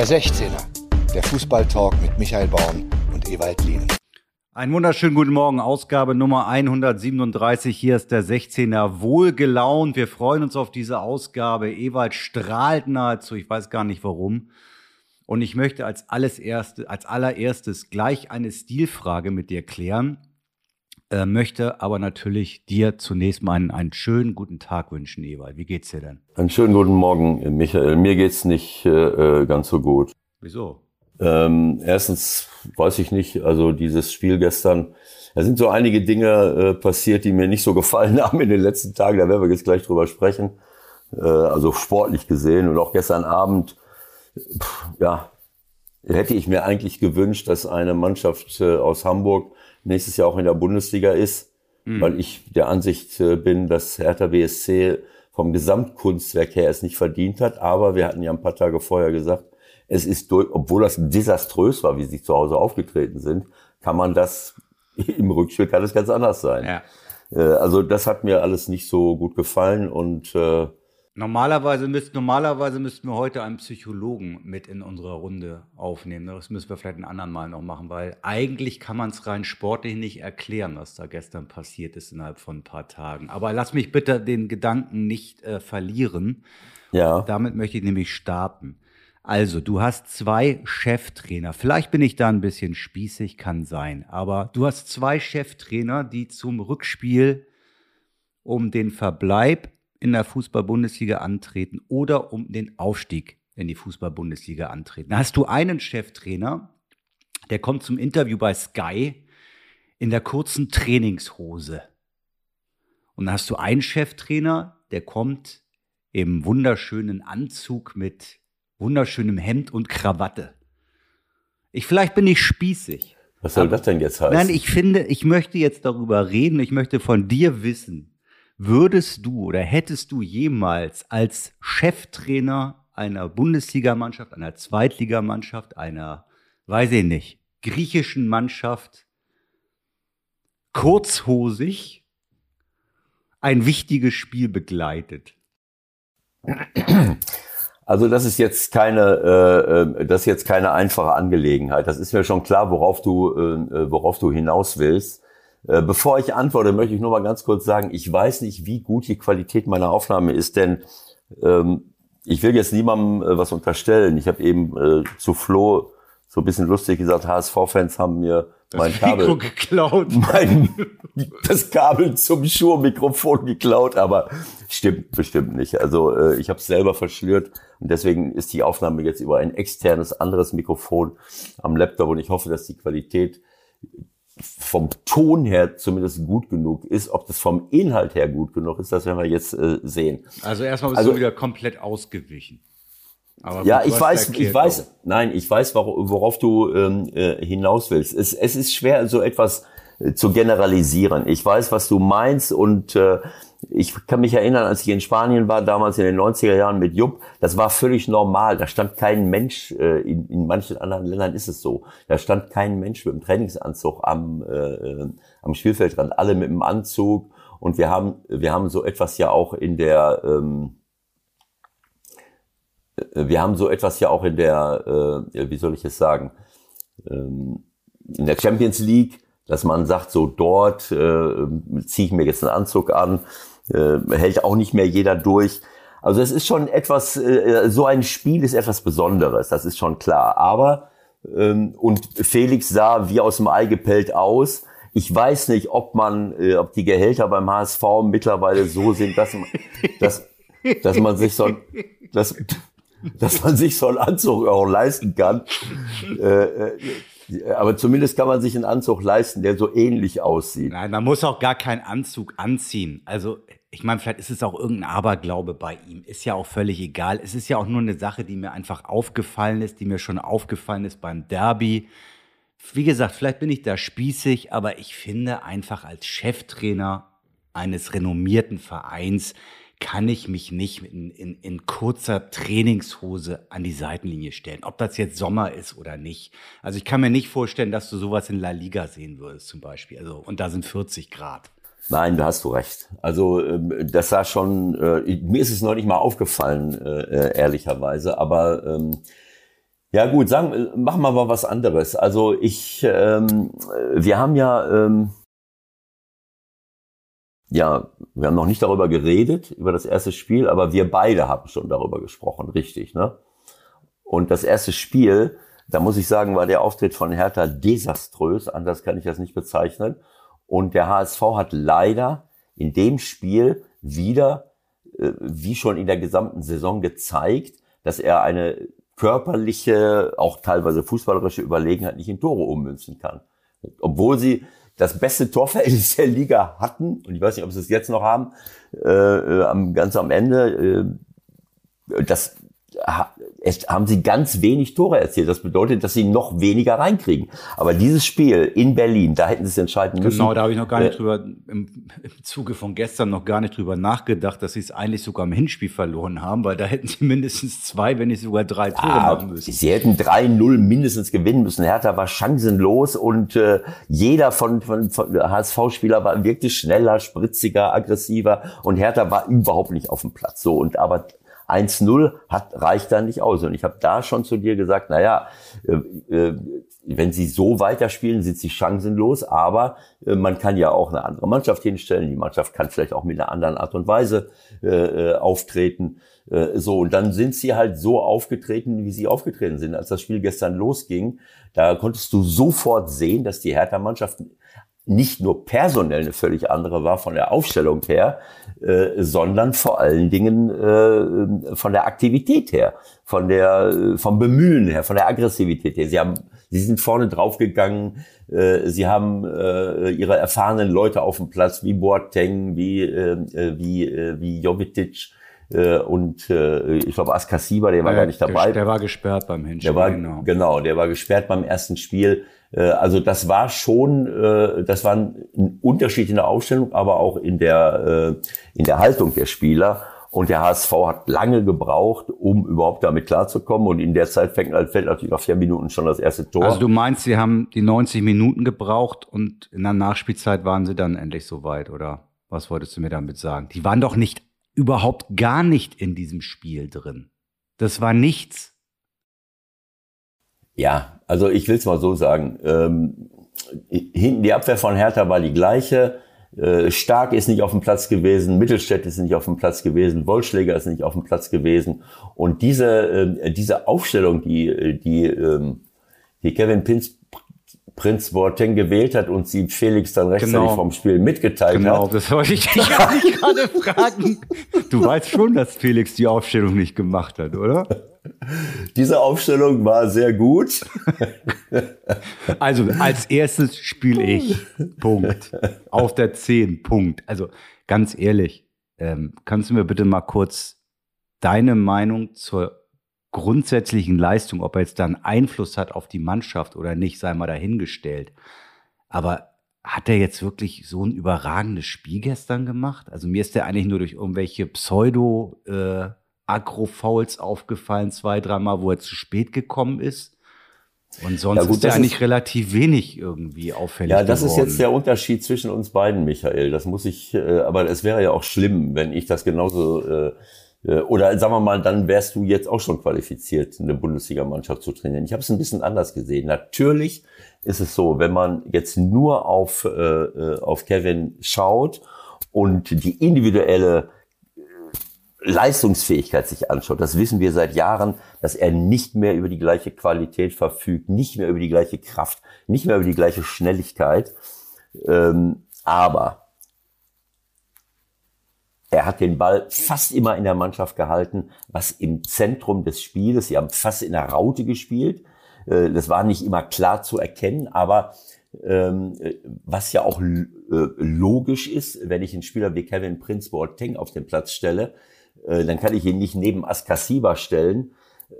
Der 16er, der Fußballtalk mit Michael Baum und Ewald Lien. Einen wunderschönen guten Morgen, Ausgabe Nummer 137. Hier ist der 16er wohlgelaunt. Wir freuen uns auf diese Ausgabe. Ewald strahlt nahezu, ich weiß gar nicht warum. Und ich möchte als, alles erste, als allererstes gleich eine Stilfrage mit dir klären. Äh, möchte aber natürlich dir zunächst mal einen, einen schönen guten Tag wünschen, Ewald. Wie geht's dir denn? Einen schönen guten Morgen, Michael. Mir geht's nicht äh, äh, ganz so gut. Wieso? Ähm, erstens weiß ich nicht, also dieses Spiel gestern, da sind so einige Dinge äh, passiert, die mir nicht so gefallen haben in den letzten Tagen, da werden wir jetzt gleich drüber sprechen. Äh, also sportlich gesehen und auch gestern Abend, pff, ja, hätte ich mir eigentlich gewünscht, dass eine Mannschaft äh, aus Hamburg nächstes Jahr auch in der Bundesliga ist, mhm. weil ich der Ansicht äh, bin, dass Hertha BSC vom Gesamtkunstwerk her es nicht verdient hat. Aber wir hatten ja ein paar Tage vorher gesagt, es ist durch, obwohl das desaströs war, wie sie zu Hause aufgetreten sind, kann man das im Rückspiel kann es ganz anders sein. Ja. Äh, also das hat mir alles nicht so gut gefallen und äh, Normalerweise, müsst, normalerweise müssten wir heute einen Psychologen mit in unserer Runde aufnehmen. Das müssen wir vielleicht ein anderen Mal noch machen, weil eigentlich kann man es rein sportlich nicht erklären, was da gestern passiert ist innerhalb von ein paar Tagen. Aber lass mich bitte den Gedanken nicht äh, verlieren. Ja. Damit möchte ich nämlich starten. Also, du hast zwei Cheftrainer. Vielleicht bin ich da ein bisschen spießig, kann sein. Aber du hast zwei Cheftrainer, die zum Rückspiel um den Verbleib in der Fußball-Bundesliga antreten oder um den Aufstieg in die Fußball-Bundesliga antreten. Da hast du einen Cheftrainer, der kommt zum Interview bei Sky in der kurzen Trainingshose. Und dann hast du einen Cheftrainer, der kommt im wunderschönen Anzug mit wunderschönem Hemd und Krawatte. Ich vielleicht bin ich spießig. Was soll das denn jetzt heißen? Nein, ich finde, ich möchte jetzt darüber reden. Ich möchte von dir wissen, Würdest du oder hättest du jemals als Cheftrainer einer Bundesligamannschaft, einer Zweitligamannschaft, einer, weiß ich nicht, griechischen Mannschaft kurzhosig ein wichtiges Spiel begleitet? Also das ist jetzt keine, äh, äh, das ist jetzt keine einfache Angelegenheit. Das ist mir schon klar, worauf du, äh, worauf du hinaus willst. Äh, bevor ich antworte, möchte ich nur mal ganz kurz sagen, ich weiß nicht, wie gut die Qualität meiner Aufnahme ist, denn ähm, ich will jetzt niemandem äh, was unterstellen. Ich habe eben äh, zu Flo so ein bisschen lustig gesagt, HSV-Fans haben mir das mein Kabel geklaut. Mein, das Kabel zum Schuhmikrofon geklaut, aber stimmt bestimmt nicht. Also äh, ich habe es selber verschlürt und deswegen ist die Aufnahme jetzt über ein externes anderes Mikrofon am Laptop und ich hoffe, dass die Qualität vom Ton her zumindest gut genug ist. Ob das vom Inhalt her gut genug ist, das werden wir jetzt äh, sehen. Also erstmal bist also, du wieder komplett ausgewichen. Aber ja, ich weiß, ich weiß, auch. nein, ich weiß, worauf du ähm, äh, hinaus willst. Es, es ist schwer, so etwas äh, zu generalisieren. Ich weiß, was du meinst und äh, ich kann mich erinnern, als ich in Spanien war, damals in den 90er Jahren mit Jupp, das war völlig normal. Da stand kein Mensch, äh, in, in manchen anderen Ländern ist es so, da stand kein Mensch mit dem Trainingsanzug am, äh, am Spielfeldrand, alle mit dem Anzug. Und wir haben, wir haben so etwas ja auch in der, ähm, äh, wir haben so etwas ja auch in der, äh, wie soll ich es sagen, ähm, in der Champions League, dass man sagt, so dort äh, ziehe ich mir jetzt einen Anzug an, äh, hält auch nicht mehr jeder durch. Also es ist schon etwas, äh, so ein Spiel ist etwas Besonderes, das ist schon klar. Aber ähm, und Felix sah wie aus dem Ei gepellt aus. Ich weiß nicht, ob man, äh, ob die Gehälter beim HSV mittlerweile so sind, dass, dass, dass man sich so, dass, dass man sich so einen Anzug auch leisten kann. Äh, äh aber zumindest kann man sich einen Anzug leisten, der so ähnlich aussieht. Nein, man muss auch gar keinen Anzug anziehen. Also ich meine, vielleicht ist es auch irgendein Aberglaube bei ihm. Ist ja auch völlig egal. Es ist ja auch nur eine Sache, die mir einfach aufgefallen ist, die mir schon aufgefallen ist beim Derby. Wie gesagt, vielleicht bin ich da spießig, aber ich finde einfach als Cheftrainer eines renommierten Vereins kann ich mich nicht in, in, in kurzer Trainingshose an die Seitenlinie stellen. Ob das jetzt Sommer ist oder nicht. Also ich kann mir nicht vorstellen, dass du sowas in La Liga sehen würdest zum Beispiel. Also, und da sind 40 Grad. Nein, da hast du recht. Also ähm, das sah schon, äh, mir ist es noch nicht mal aufgefallen, äh, äh, ehrlicherweise, aber ähm, Ja gut, sagen, machen wir mal was anderes. Also ich, ähm, wir haben ja, ja, wir haben noch nicht darüber geredet, über das erste Spiel, aber wir beide haben schon darüber gesprochen, richtig, ne? Und das erste Spiel, da muss ich sagen, war der Auftritt von Hertha desaströs, anders kann ich das nicht bezeichnen. Und der HSV hat leider in dem Spiel wieder, äh, wie schon in der gesamten Saison gezeigt, dass er eine körperliche, auch teilweise fußballerische Überlegenheit nicht in Tore ummünzen kann. Obwohl sie das beste Torverhältnis der Liga hatten, und ich weiß nicht, ob sie es jetzt noch haben, äh, äh ganz am Ende, äh, das haben sie ganz wenig Tore erzielt. Das bedeutet, dass sie noch weniger reinkriegen. Aber dieses Spiel in Berlin, da hätten sie es entscheiden müssen. Genau, da habe ich noch gar nicht äh, drüber, im, im Zuge von gestern noch gar nicht drüber nachgedacht, dass sie es eigentlich sogar im Hinspiel verloren haben, weil da hätten sie mindestens zwei, wenn nicht sogar drei Tore ja, machen müssen. Sie hätten 3-0 mindestens gewinnen müssen. Hertha war chancenlos und äh, jeder von, von, von HSV-Spieler war wirklich schneller, spritziger, aggressiver und Hertha war überhaupt nicht auf dem Platz. So und aber 1-0 hat, reicht dann nicht aus. Und ich habe da schon zu dir gesagt, naja, äh, äh, wenn sie so weiterspielen, sind sie chancenlos, aber äh, man kann ja auch eine andere Mannschaft hinstellen. Die Mannschaft kann vielleicht auch mit einer anderen Art und Weise äh, äh auftreten. Äh, so, und dann sind sie halt so aufgetreten, wie sie aufgetreten sind. Als das Spiel gestern losging, da konntest du sofort sehen, dass die Hertha-Mannschaft nicht nur personell eine völlig andere war von der Aufstellung her, äh, sondern vor allen Dingen äh, von der Aktivität her, von der äh, vom Bemühen her, von der Aggressivität her. Sie haben, sie sind vorne draufgegangen, äh, sie haben ihre erfahrenen Leute auf dem Platz wie Boateng, wie wie wie Jovetic und äh, ich glaube Askasiba, der war ja, gar nicht dabei. Der war gesperrt beim Hinspiel. Der war, genau. genau, der war gesperrt beim ersten Spiel. Äh, also das war schon, äh, das war ein Unterschied in der Aufstellung, aber auch in der, äh, in der Haltung der Spieler. Und der HSV hat lange gebraucht, um überhaupt damit klarzukommen. Und in der Zeit fängt, fällt natürlich nach vier Minuten schon das erste Tor. Also du meinst, sie haben die 90 Minuten gebraucht und in der Nachspielzeit waren sie dann endlich soweit, oder? Was wolltest du mir damit sagen? Die waren doch nicht, überhaupt gar nicht in diesem Spiel drin. Das war nichts. Ja, also ich will es mal so sagen. Ähm, hinten die Abwehr von Hertha war die gleiche. Äh, Stark ist nicht auf dem Platz gewesen, Mittelstädt ist nicht auf dem Platz gewesen, Wollschläger ist nicht auf dem Platz gewesen. Und diese, äh, diese Aufstellung, die, die, ähm, die Kevin Pins, Prinz Boateng gewählt hat und sie Felix dann rechtzeitig genau. vom Spiel mitgeteilt genau, hat. Genau, das wollte ich dich gerade fragen. Du weißt schon, dass Felix die Aufstellung nicht gemacht hat, oder? Diese Aufstellung war sehr gut. Also als erstes spiele ich. Punkt. Auf der 10. Punkt. Also ganz ehrlich, ähm, kannst du mir bitte mal kurz deine Meinung zur grundsätzlichen Leistung, ob er jetzt dann Einfluss hat auf die Mannschaft oder nicht, sei mal dahingestellt. Aber hat er jetzt wirklich so ein überragendes Spiel gestern gemacht? Also mir ist der eigentlich nur durch irgendwelche Pseudo äh, Agro-Fouls aufgefallen, zwei, dreimal, wo er zu spät gekommen ist. Und sonst ja, gut, ist er eigentlich ist, relativ wenig irgendwie auffällig. Ja, das geworden. ist jetzt der Unterschied zwischen uns beiden, Michael. Das muss ich, äh, aber es wäre ja auch schlimm, wenn ich das genauso, äh, oder sagen wir mal, dann wärst du jetzt auch schon qualifiziert, eine Bundesligamannschaft zu trainieren. Ich habe es ein bisschen anders gesehen. Natürlich ist es so, wenn man jetzt nur auf, äh, äh auf Kevin schaut und die individuelle Leistungsfähigkeit sich anschaut, das wissen wir seit Jahren, dass er nicht mehr über die gleiche Qualität verfügt, nicht mehr über die gleiche Kraft, nicht mehr über die gleiche Schnelligkeit. Ähm, aber er hat den Ball fast immer in der Mannschaft gehalten, was im Zentrum des Spieles, sie haben fast in der Raute gespielt. Äh, das war nicht immer klar zu erkennen, aber ähm, was ja auch äh, logisch ist, wenn ich einen Spieler wie Kevin Prince Boateng auf den Platz stelle, äh, dann kann ich ihn nicht neben Askasiba stellen,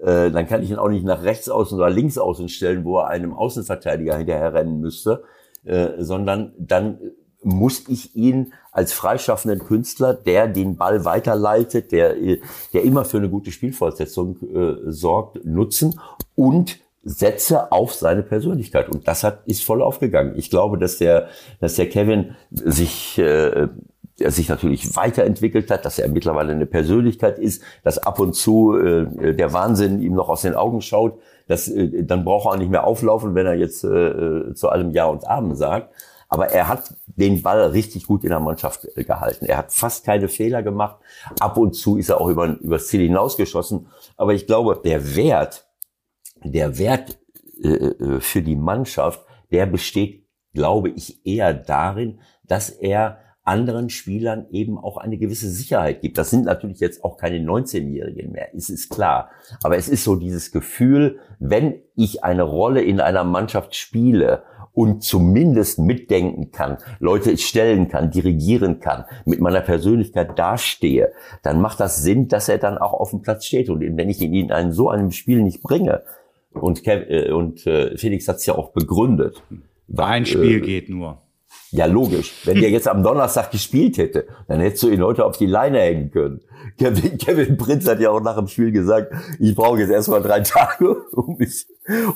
äh, dann kann ich ihn auch nicht nach rechts außen oder links außen stellen, wo er einem Außenverteidiger hinterher rennen müsste, äh, sondern dann muss ich ihn als freischaffenden Künstler, der den Ball weiterleitet, der, der immer für eine gute Spielfortsetzung äh, sorgt, nutzen und setze auf seine Persönlichkeit. Und das hat, ist voll aufgegangen. Ich glaube, dass der, dass der Kevin sich äh, er sich natürlich weiterentwickelt hat, dass er mittlerweile eine Persönlichkeit ist, dass ab und zu äh, der Wahnsinn ihm noch aus den Augen schaut, dass, äh, dann braucht er auch nicht mehr auflaufen, wenn er jetzt äh, zu allem Ja und Amen sagt. Aber er hat den Ball richtig gut in der Mannschaft äh, gehalten. Er hat fast keine Fehler gemacht. Ab und zu ist er auch über, das Ziel hinausgeschossen. Aber ich glaube, der Wert, der Wert äh, äh für die Mannschaft, der besteht, glaube ich, eher darin, dass er anderen Spielern eben auch eine gewisse Sicherheit gibt. Das sind natürlich jetzt auch keine 19-Jährigen mehr, ist es klar. Aber es ist so dieses Gefühl, wenn ich eine Rolle in einer Mannschaft spiele und zumindest mitdenken kann, Leute stellen kann, dirigieren kann, mit meiner Persönlichkeit dastehe, dann macht das Sinn, dass er dann auch auf dem Platz steht. Und wenn ich ihn in einem, so einem Spiel nicht bringe, und, Kev, äh, und äh, Felix hat es ja auch begründet. Ein Spiel äh, geht nur. Ja, logisch. Wenn der jetzt am Donnerstag gespielt hätte, dann hättest du ihn heute auf die Leine hängen können. Kevin, Kevin Prinz hat ja auch nach dem Spiel gesagt, ich brauche jetzt erstmal drei Tage, um mich,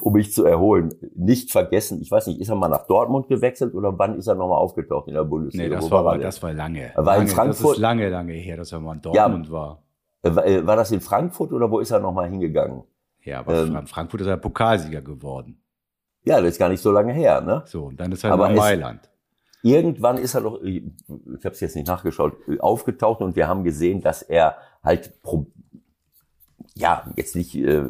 um mich zu erholen. Nicht vergessen, ich weiß nicht, ist er mal nach Dortmund gewechselt oder wann ist er nochmal aufgetaucht in der Bundesliga? Nee, das, war, war das war lange. Er war lange, in Frankfurt. Das ist lange, lange her, dass er mal in Dortmund ja, war. War, war das in Frankfurt oder wo ist er nochmal hingegangen? Ja, aber ähm, Frankfurt ist er Pokalsieger geworden. Ja, das ist gar nicht so lange her, ne? So, und dann ist er aber in Mailand. Irgendwann ist er doch, ich habe es jetzt nicht nachgeschaut, aufgetaucht und wir haben gesehen, dass er halt, ja, jetzt nicht, äh,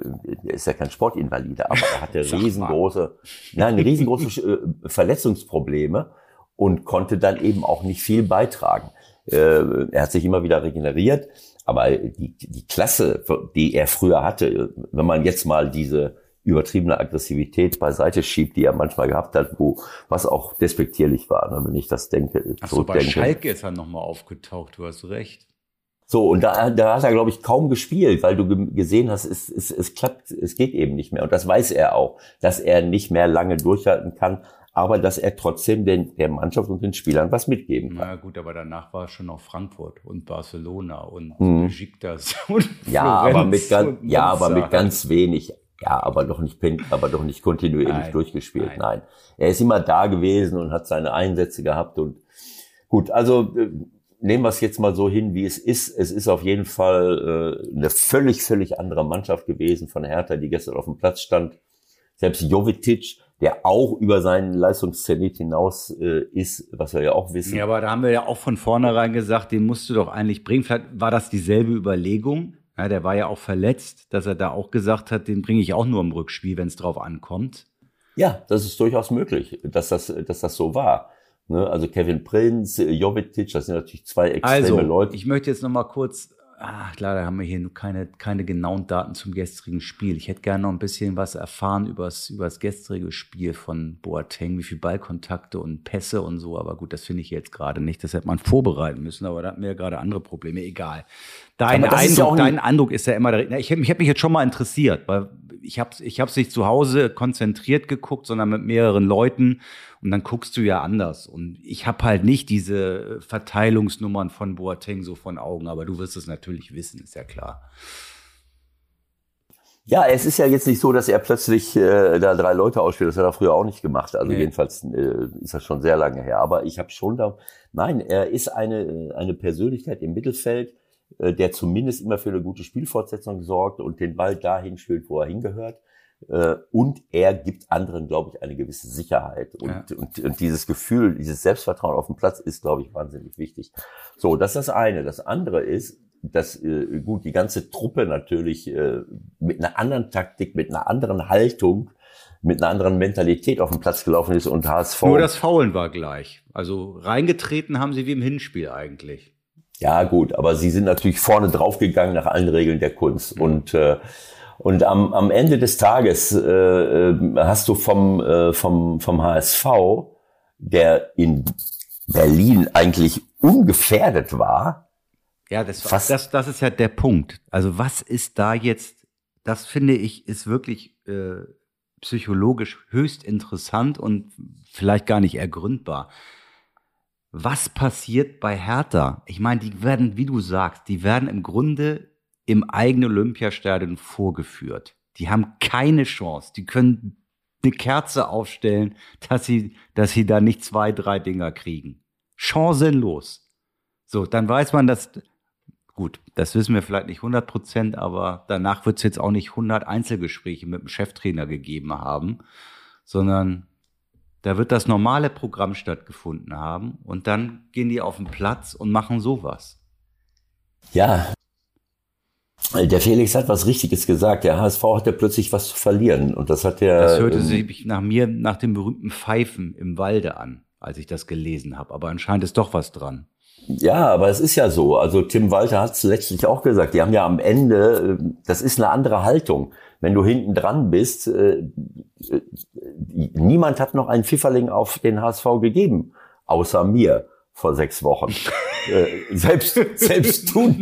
er ist ja kein Sportinvalide, aber er hatte riesengroße, nein, riesengroße äh, Verletzungsprobleme und konnte dann eben auch nicht viel beitragen. Äh, er hat sich immer wieder regeneriert, aber die, die Klasse, die er früher hatte, wenn man jetzt mal diese übertriebene Aggressivität beiseite schiebt, die er manchmal gehabt hat, wo was auch despektierlich war, ne, wenn ich das denke. Ach so, bei Schalke ist er nochmal aufgetaucht, du hast recht. So, und da, da hat er, glaube ich, kaum gespielt, weil du gesehen hast, es, es, es klappt, es geht eben nicht mehr. Und das weiß er auch, dass er nicht mehr lange durchhalten kann, aber dass er trotzdem den, der Mannschaft und den Spielern was mitgeben kann. Na gut, aber danach war es schon noch Frankfurt und Barcelona und mhm. Besiktas und ja, Florenz aber mit ganz, ja, aber mit ganz wenig. Ja, aber doch nicht, aber doch nicht kontinuierlich nein, durchgespielt. Nein. nein. Er ist immer da gewesen und hat seine Einsätze gehabt und gut, also äh, nehmen wir es jetzt mal so hin, wie es ist. Es ist auf jeden Fall äh, eine völlig, völlig andere Mannschaft gewesen von Hertha, die gestern auf dem Platz stand. Selbst Jovetic, der auch über seinen Leistungszenit hinaus äh, ist, was wir ja auch wissen. Ja, aber da haben wir ja auch von vornherein gesagt, den musst du doch eigentlich bringen. Vielleicht war das dieselbe Überlegung. Ja, der war ja auch verletzt, dass er da auch gesagt hat, den bringe ich auch nur im Rückspiel, wenn es drauf ankommt. Ja, das ist durchaus möglich, dass das, dass das so war. Ne? Also Kevin Prinz, Jovetic, das sind natürlich zwei extreme also, Leute. Ich möchte jetzt noch mal kurz Ach, leider haben wir hier nur keine, keine genauen Daten zum gestrigen Spiel. Ich hätte gerne noch ein bisschen was erfahren über das gestrige Spiel von Boateng, wie viel Ballkontakte und Pässe und so. Aber gut, das finde ich jetzt gerade nicht. Das hätte man vorbereiten müssen, aber da hatten wir ja gerade andere Probleme. Egal. Dein, Eindruck, ja dein Eindruck ist ja immer, ich, ich habe mich jetzt schon mal interessiert, weil ich habe ich hab's nicht zu Hause konzentriert geguckt, sondern mit mehreren Leuten und dann guckst du ja anders. Und ich habe halt nicht diese Verteilungsnummern von Boateng so von Augen, aber du wirst es natürlich wissen, ist ja klar. Ja, es ist ja jetzt nicht so, dass er plötzlich äh, da drei Leute ausspielt. Das hat er früher auch nicht gemacht. Also nee. jedenfalls äh, ist das schon sehr lange her. Aber ich habe schon da. Nein, er ist eine eine Persönlichkeit im Mittelfeld, äh, der zumindest immer für eine gute Spielfortsetzung sorgt und den Ball dahin spielt, wo er hingehört. Äh, und er gibt anderen, glaube ich, eine gewisse Sicherheit. Und, ja. und, und dieses Gefühl, dieses Selbstvertrauen auf dem Platz ist, glaube ich, wahnsinnig wichtig. So, das ist das eine. Das andere ist, dass äh, gut die ganze Truppe natürlich äh, mit einer anderen Taktik, mit einer anderen Haltung, mit einer anderen Mentalität auf dem Platz gelaufen ist und HSV. Nur das Faulen war gleich. Also reingetreten haben sie wie im Hinspiel eigentlich. Ja, gut, aber sie sind natürlich vorne draufgegangen nach allen Regeln der Kunst. Und äh, und am, am Ende des Tages äh, äh, hast du vom, äh, vom, vom HSV, der in Berlin eigentlich ungefährdet war. Ja, das, fast das, das ist ja der Punkt. Also was ist da jetzt, das finde ich, ist wirklich äh, psychologisch höchst interessant und vielleicht gar nicht ergründbar. Was passiert bei Hertha? Ich meine, die werden, wie du sagst, die werden im Grunde im eigenen Olympiastadion vorgeführt. Die haben keine Chance. Die können eine Kerze aufstellen, dass sie, dass sie da nicht zwei, drei Dinger kriegen. Chancenlos. So, dann weiß man, dass, gut, das wissen wir vielleicht nicht 100 Prozent, aber danach wird es jetzt auch nicht 100 Einzelgespräche mit dem Cheftrainer gegeben haben, sondern da wird das normale Programm stattgefunden haben und dann gehen die auf den Platz und machen sowas. Ja. Der Felix hat was Richtiges gesagt. Der HSV hatte plötzlich was zu verlieren und das hat der. Das hörte sich nach mir nach dem berühmten Pfeifen im Walde an, als ich das gelesen habe. Aber anscheinend ist doch was dran. Ja, aber es ist ja so. Also Tim Walter hat es letztlich auch gesagt. Die haben ja am Ende, äh, das ist eine andere Haltung wenn du hinten dran bist, äh, äh, niemand hat noch einen Pfifferling auf den HSV gegeben, außer mir vor sechs Wochen. äh, selbst, selbst du,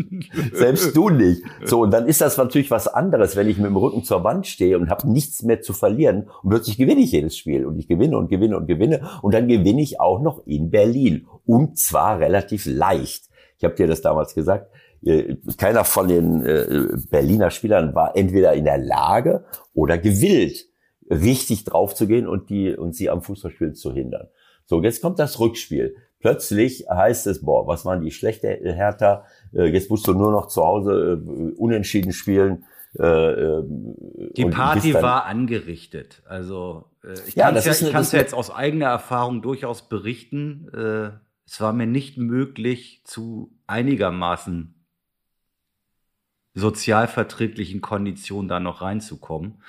selbst du nicht. So, und dann ist das natürlich was anderes, wenn ich mit dem Rücken zur Wand stehe und habe nichts mehr zu verlieren und plötzlich gewinne ich jedes Spiel und ich gewinne und gewinne und gewinne und dann gewinne ich auch noch in Berlin und zwar relativ leicht. Ich habe dir das damals gesagt. Äh, keiner von den äh, Berliner Spielern war entweder in der Lage oder gewillt, richtig draufzugehen und die und sie am Fußballspiel zu hindern. So, jetzt kommt das Rückspiel. Plötzlich heißt es, boah, was waren die schlechte Hertha? Äh, jetzt musst du nur noch zu Hause unentschieden spielen. Die Party war angerichtet. Also ich kann es ja, ja jetzt aus eigener Erfahrung durchaus berichten. Es war mir nicht möglich, zu einigermaßen sozialverträglichen Konditionen da noch reinzukommen.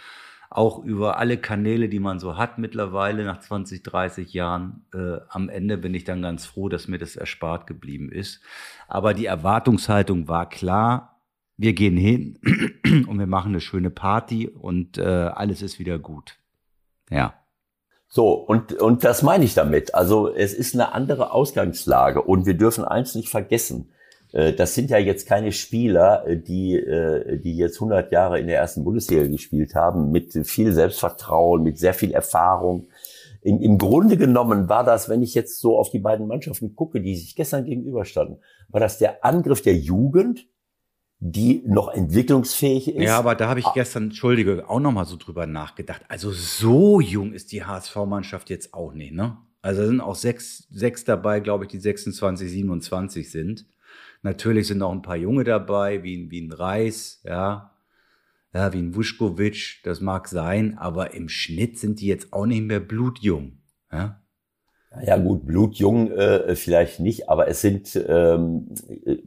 Auch über alle Kanäle, die man so hat mittlerweile nach 20, 30 Jahren. Äh, am Ende bin ich dann ganz froh, dass mir das erspart geblieben ist. Aber die Erwartungshaltung war klar. Wir gehen hin und wir machen eine schöne Party und äh, alles ist wieder gut. Ja. So, und, und das meine ich damit. Also es ist eine andere Ausgangslage und wir dürfen eins nicht vergessen. Äh, das sind ja jetzt keine Spieler, äh, die, äh, die jetzt 100 Jahre in der ersten Bundesliga gespielt haben, mit viel Selbstvertrauen, mit sehr viel Erfahrung. Im, Im Grunde genommen war das, wenn ich jetzt so auf die beiden Mannschaften gucke, die sich gestern gegenüberstanden, war das der Angriff der Jugend, die noch entwicklungsfähig ist. Ja, aber da habe ich gestern, entschuldige, auch nochmal so drüber nachgedacht. Also so jung ist die HSV-Mannschaft jetzt auch nicht, ne? Also sind auch sechs, sechs dabei, glaube ich, die 26, 27 sind. Natürlich sind auch ein paar Junge dabei, wie, wie ein Reis, ja, ja, wie ein Vuskovic, das mag sein, aber im Schnitt sind die jetzt auch nicht mehr blutjung, ja. Ja gut, blutjung äh, vielleicht nicht, aber es sind ähm,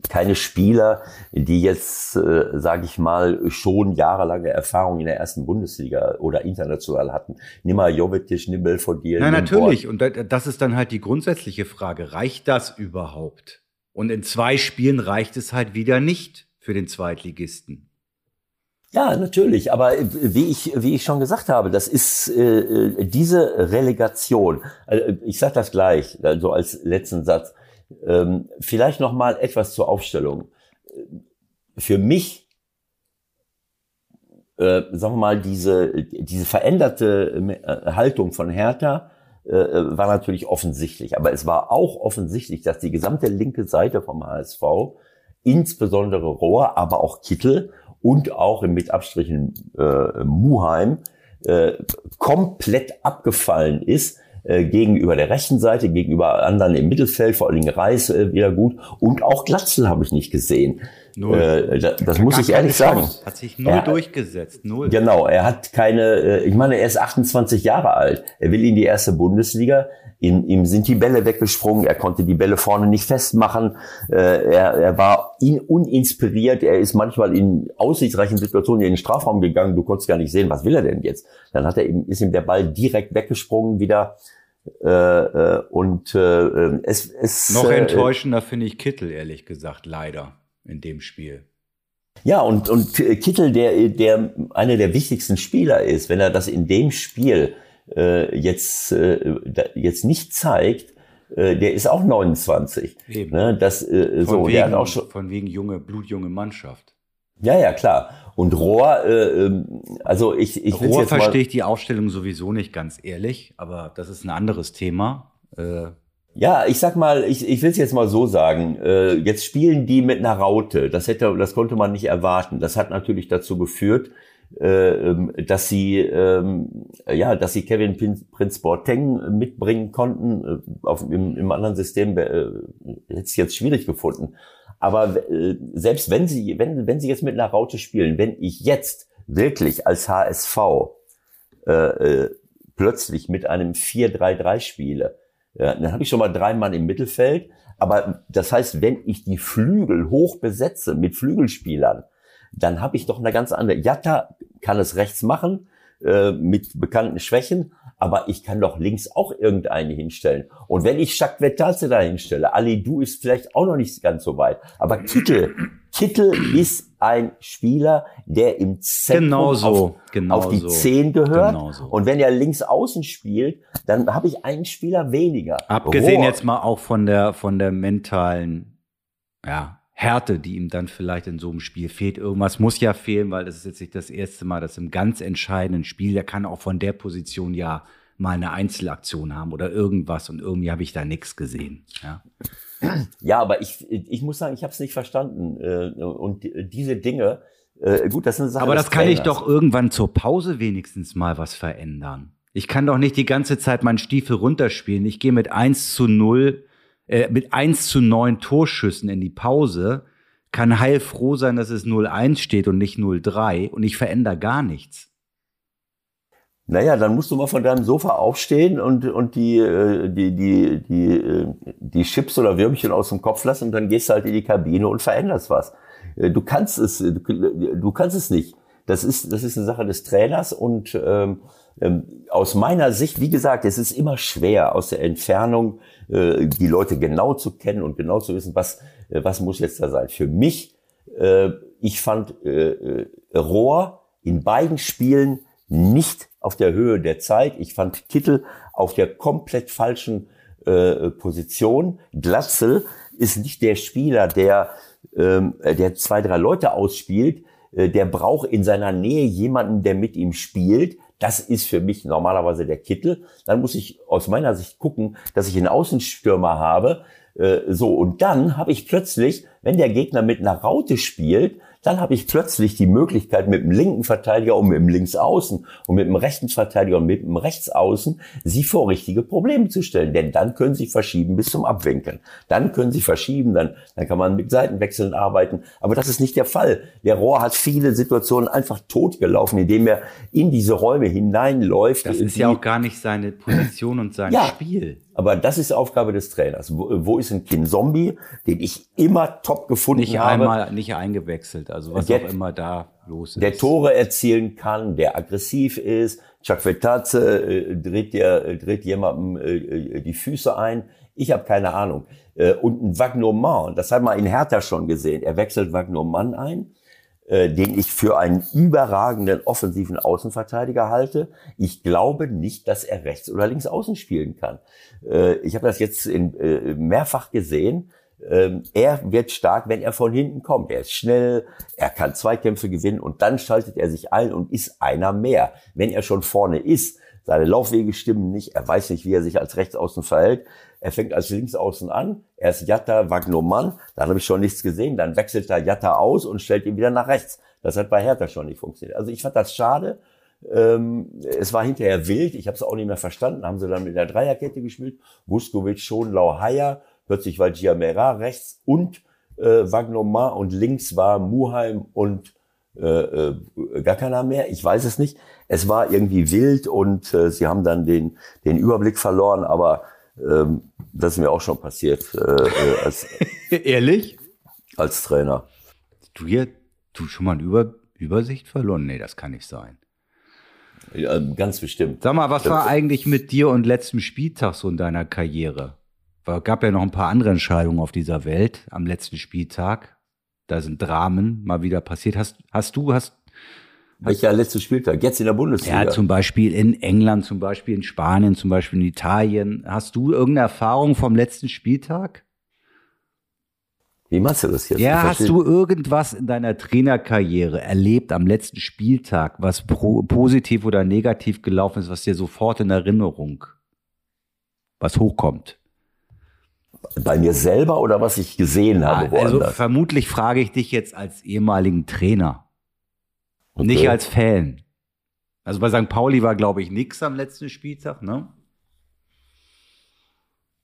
keine Spieler, die jetzt, äh, sage ich mal, schon jahrelange Erfahrung in der ersten Bundesliga oder international hatten. Nimm mal Jovetic, nimm Belfodil. Nein, natürlich. Und das ist dann halt die grundsätzliche Frage. Reicht das überhaupt? Und in zwei Spielen reicht es halt wieder nicht für den Zweitligisten. Ja, natürlich. Aber wie ich, wie ich schon gesagt habe, das ist äh, äh diese Relegation. Also ich sage das gleich, also als letzten Satz. Ähm, vielleicht noch mal etwas zur Aufstellung. Für mich, äh, sagen wir mal, diese diese veränderte äh, Haltung von Hertha äh, äh, war natürlich offensichtlich. Aber es war auch offensichtlich, dass die gesamte linke Seite vom HSV, insbesondere Rohr, aber auch Kittel und auch mit Abstrichen äh, Muheim, äh, komplett abgefallen ist äh, gegenüber der rechten Seite, gegenüber anderen im Mittelfeld, vor allen Dingen Reis äh, wieder gut und auch Glatzel habe ich nicht gesehen. Null. Äh, das, das muss ich ehrlich sagen. Hat sich null er, durchgesetzt. Null. Genau, er hat keine, äh, ich meine, er ist 28 Jahre alt. Er will in die erste Bundesliga. In, ihm sind die Bälle weggesprungen. Er konnte die Bälle vorne nicht festmachen. Äh, er, er war in, uninspiriert. Er ist manchmal in aussichtsreichen Situationen in den Strafraum gegangen. Du konntest gar nicht sehen, was will er denn jetzt? Dann hat er ihm, ist ihm der Ball direkt weggesprungen wieder. Äh, äh, und äh, es, es noch enttäuschender finde ich Kittel ehrlich gesagt leider in dem Spiel. Ja, und, und Kittel, der, der einer der wichtigsten Spieler ist, wenn er das in dem Spiel äh, jetzt, äh, jetzt nicht zeigt, äh, der ist auch 29. Eben. Ne? Das, äh, von so, wegen, der hat auch schon, von wegen junge, blutjunge Mannschaft. Ja, ja, klar. Und Rohr, äh, ähm, also ich, ich Rohr verstehe ich die Aufstellung sowieso nicht ganz ehrlich, aber das ist ein anderes Thema. Äh, ja, ich sag mal, ich, ich will es jetzt mal so sagen. Äh, jetzt spielen die mit einer Raute. Das hätte, das konnte man nicht erwarten. Das hat natürlich dazu geführt, äh, ähm, dass sie ähm, ja, dass sie Kevin Prince Boateng mitbringen konnten. Äh, auf, im, im anderen System äh, hätte es jetzt schwierig gefunden. Aber äh, selbst wenn sie, wenn, wenn sie jetzt mit einer Raute spielen, wenn ich jetzt wirklich als HSV äh, äh, plötzlich mit einem 4-3-3 spiele, ja, dann habe ich schon mal drei Mann im Mittelfeld. Aber das heißt, wenn ich die Flügel hoch besetze mit Flügelspielern, dann habe ich doch eine ganz andere. Jatta kann es rechts machen äh, mit bekannten Schwächen, aber ich kann doch links auch irgendeine hinstellen. Und wenn ich Jacques Vettaze da hinstelle, Ali Du ist vielleicht auch noch nicht ganz so weit, aber Kittel, Kittel ist ein Spieler, der im Zentrum genau so, auf, genau auf die so. Zehn gehört. Genau so. Und wenn er links außen spielt, dann habe ich einen Spieler weniger. Abgesehen Rohr- jetzt mal auch von der, von der mentalen, ja, Härte, die ihm dann vielleicht in so einem Spiel fehlt. Irgendwas muss ja fehlen, weil das ist jetzt nicht das erste Mal, dass im ganz entscheidenden Spiel, der kann auch von der Position ja mal eine Einzelaktion haben oder irgendwas und irgendwie habe ich da nichts gesehen. Ja. Ja, aber ich, ich muss sagen, ich habe es nicht verstanden. Äh, Und die- diese Dinge, äh, gut, das ist eine Sache Aber das kann ich doch irgendwann zur Pause wenigstens mal was verändern. Ich kann doch nicht die ganze Zeit meinen Stiefel runterspielen. Ich gehe mit 1 zu 0, äh, mit 1 zu 9 Torschüssen in die Pause, kann heilfroh sein, dass es 0-1 steht und nicht 0-3 und ich verändere gar nichts. Naja, dann musst du mal von deinem Sofa aufstehen und, und die, äh, die, die, die, äh, die Chips oder Würmchen aus dem Kopf lassen und dann gehst du halt in die Kabine und veränderst was. Du kannst es, du, du kannst es nicht. Das ist, das ist eine Sache des Trainers und ähm, aus meiner Sicht, wie gesagt, es ist immer schwer aus der Entfernung äh, die Leute genau zu kennen und genau zu wissen, was, äh, was muss jetzt da sein. Für mich, äh, ich fand Rohr in beiden Spielen nicht auf der Höhe der Zeit. Ich fand Kittel auf der komplett falschen Position. Glatzel ist nicht der Spieler, der, ähm, der zwei, drei Leute ausspielt. Der braucht in seiner Nähe jemanden, der mit ihm spielt. Das ist für mich normalerweise der Kittel. Dann muss ich aus meiner Sicht gucken, dass ich einen Außenstürmer habe. Äh, so, und dann habe ich plötzlich, wenn der Gegner mit einer Raute spielt, dann habe ich plötzlich die Möglichkeit, mit dem linken Verteidiger und mit dem Linksaußen und mit dem rechten Verteidiger und mit dem Rechtsaußen sie vor richtige Probleme zu stellen. Denn dann können sie verschieben bis zum Abwinkeln. Dann können sie verschieben, dann, dann kann man mit Seitenwechseln arbeiten. Aber das ist nicht der Fall. Der Rohr hat viele Situationen einfach totgelaufen, indem er in diese Räume hineinläuft. Das ist ja auch gar nicht seine Position und sein Ja. Spiel. Aber das ist Aufgabe des Trainers. Wo, wo ist ein Kin Zombie, den ich immer top gefunden Nicht habe? einmal, nicht eingewechselt, also was Der- auch immer da los ist. der Tore erzielen kann, der aggressiv ist. Chuck Vetatze äh, dreht, der, äh, dreht jemandem äh, äh, die Füße ein. Ich habe keine Ahnung. Äh, und ein Wagnoman, das hat man in Hertha schon gesehen. Er wechselt Wagnoman ein, äh, den ich für einen überragenden offensiven Außenverteidiger halte. Ich glaube nicht, dass er rechts oder links außen spielen kann. Äh, ich habe das jetzt in, äh, mehrfach gesehen. Ähm, er wird stark, wenn er von hinten kommt. Er ist schnell, er kann Zweikämpfe gewinnen und dann schaltet er sich ein und ist einer mehr. Wenn er schon vorne ist, seine Laufwege stimmen nicht, er weiß nicht, wie er sich als Rechtsaußen verhält. Er fängt als Linksaußen an, er ist Jatta Wagnoman, dann habe ich schon nichts gesehen, dann wechselt er Jatta aus und stellt ihn wieder nach rechts. Das hat bei Hertha schon nicht funktioniert. Also ich fand das schade. Ähm, es war hinterher wild, ich habe es auch nicht mehr verstanden. Haben sie dann mit der Dreierkette gespielt. Vuskovic, Schonlau, Haier. Plötzlich war Giamera rechts und äh, Wagnoman und links war Muheim und äh, äh, gar keiner mehr. Ich weiß es nicht. Es war irgendwie wild und äh, sie haben dann den, den Überblick verloren, aber ähm, das ist mir auch schon passiert äh, äh, als, Ehrlich? als Trainer. Du hier, du schon mal eine Über Übersicht verloren? Nee, das kann nicht sein. Ja, ganz bestimmt. Sag mal, was Das- war eigentlich mit dir und letztem Spieltag so in deiner Karriere? Weil gab ja noch ein paar andere Entscheidungen auf dieser Welt am letzten Spieltag. Da sind Dramen mal wieder passiert. Hast, hast du, hast, Welcher letzte Spieltag? Jetzt in der Bundesliga. ja, zum Beispiel in England, zum Beispiel in Spanien, zum Beispiel in Italien. Hast du irgendeine Erfahrung vom letzten Spieltag? Wie machst du das jetzt? Ja, hast du irgendwas in deiner Trainerkarriere erlebt am letzten Spieltag, was pro, positiv oder negativ gelaufen ist, was dir sofort in Erinnerung, was hochkommt? Bei mir selber oder was ich gesehen habe also woanders? vermutlich frage ich dich jetzt als ehemaligen Trainer. Okay. Nicht als Fan. Also bei St. Pauli war, glaube ich, nix am letzten Spieltag, ne?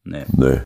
Nee. Nee.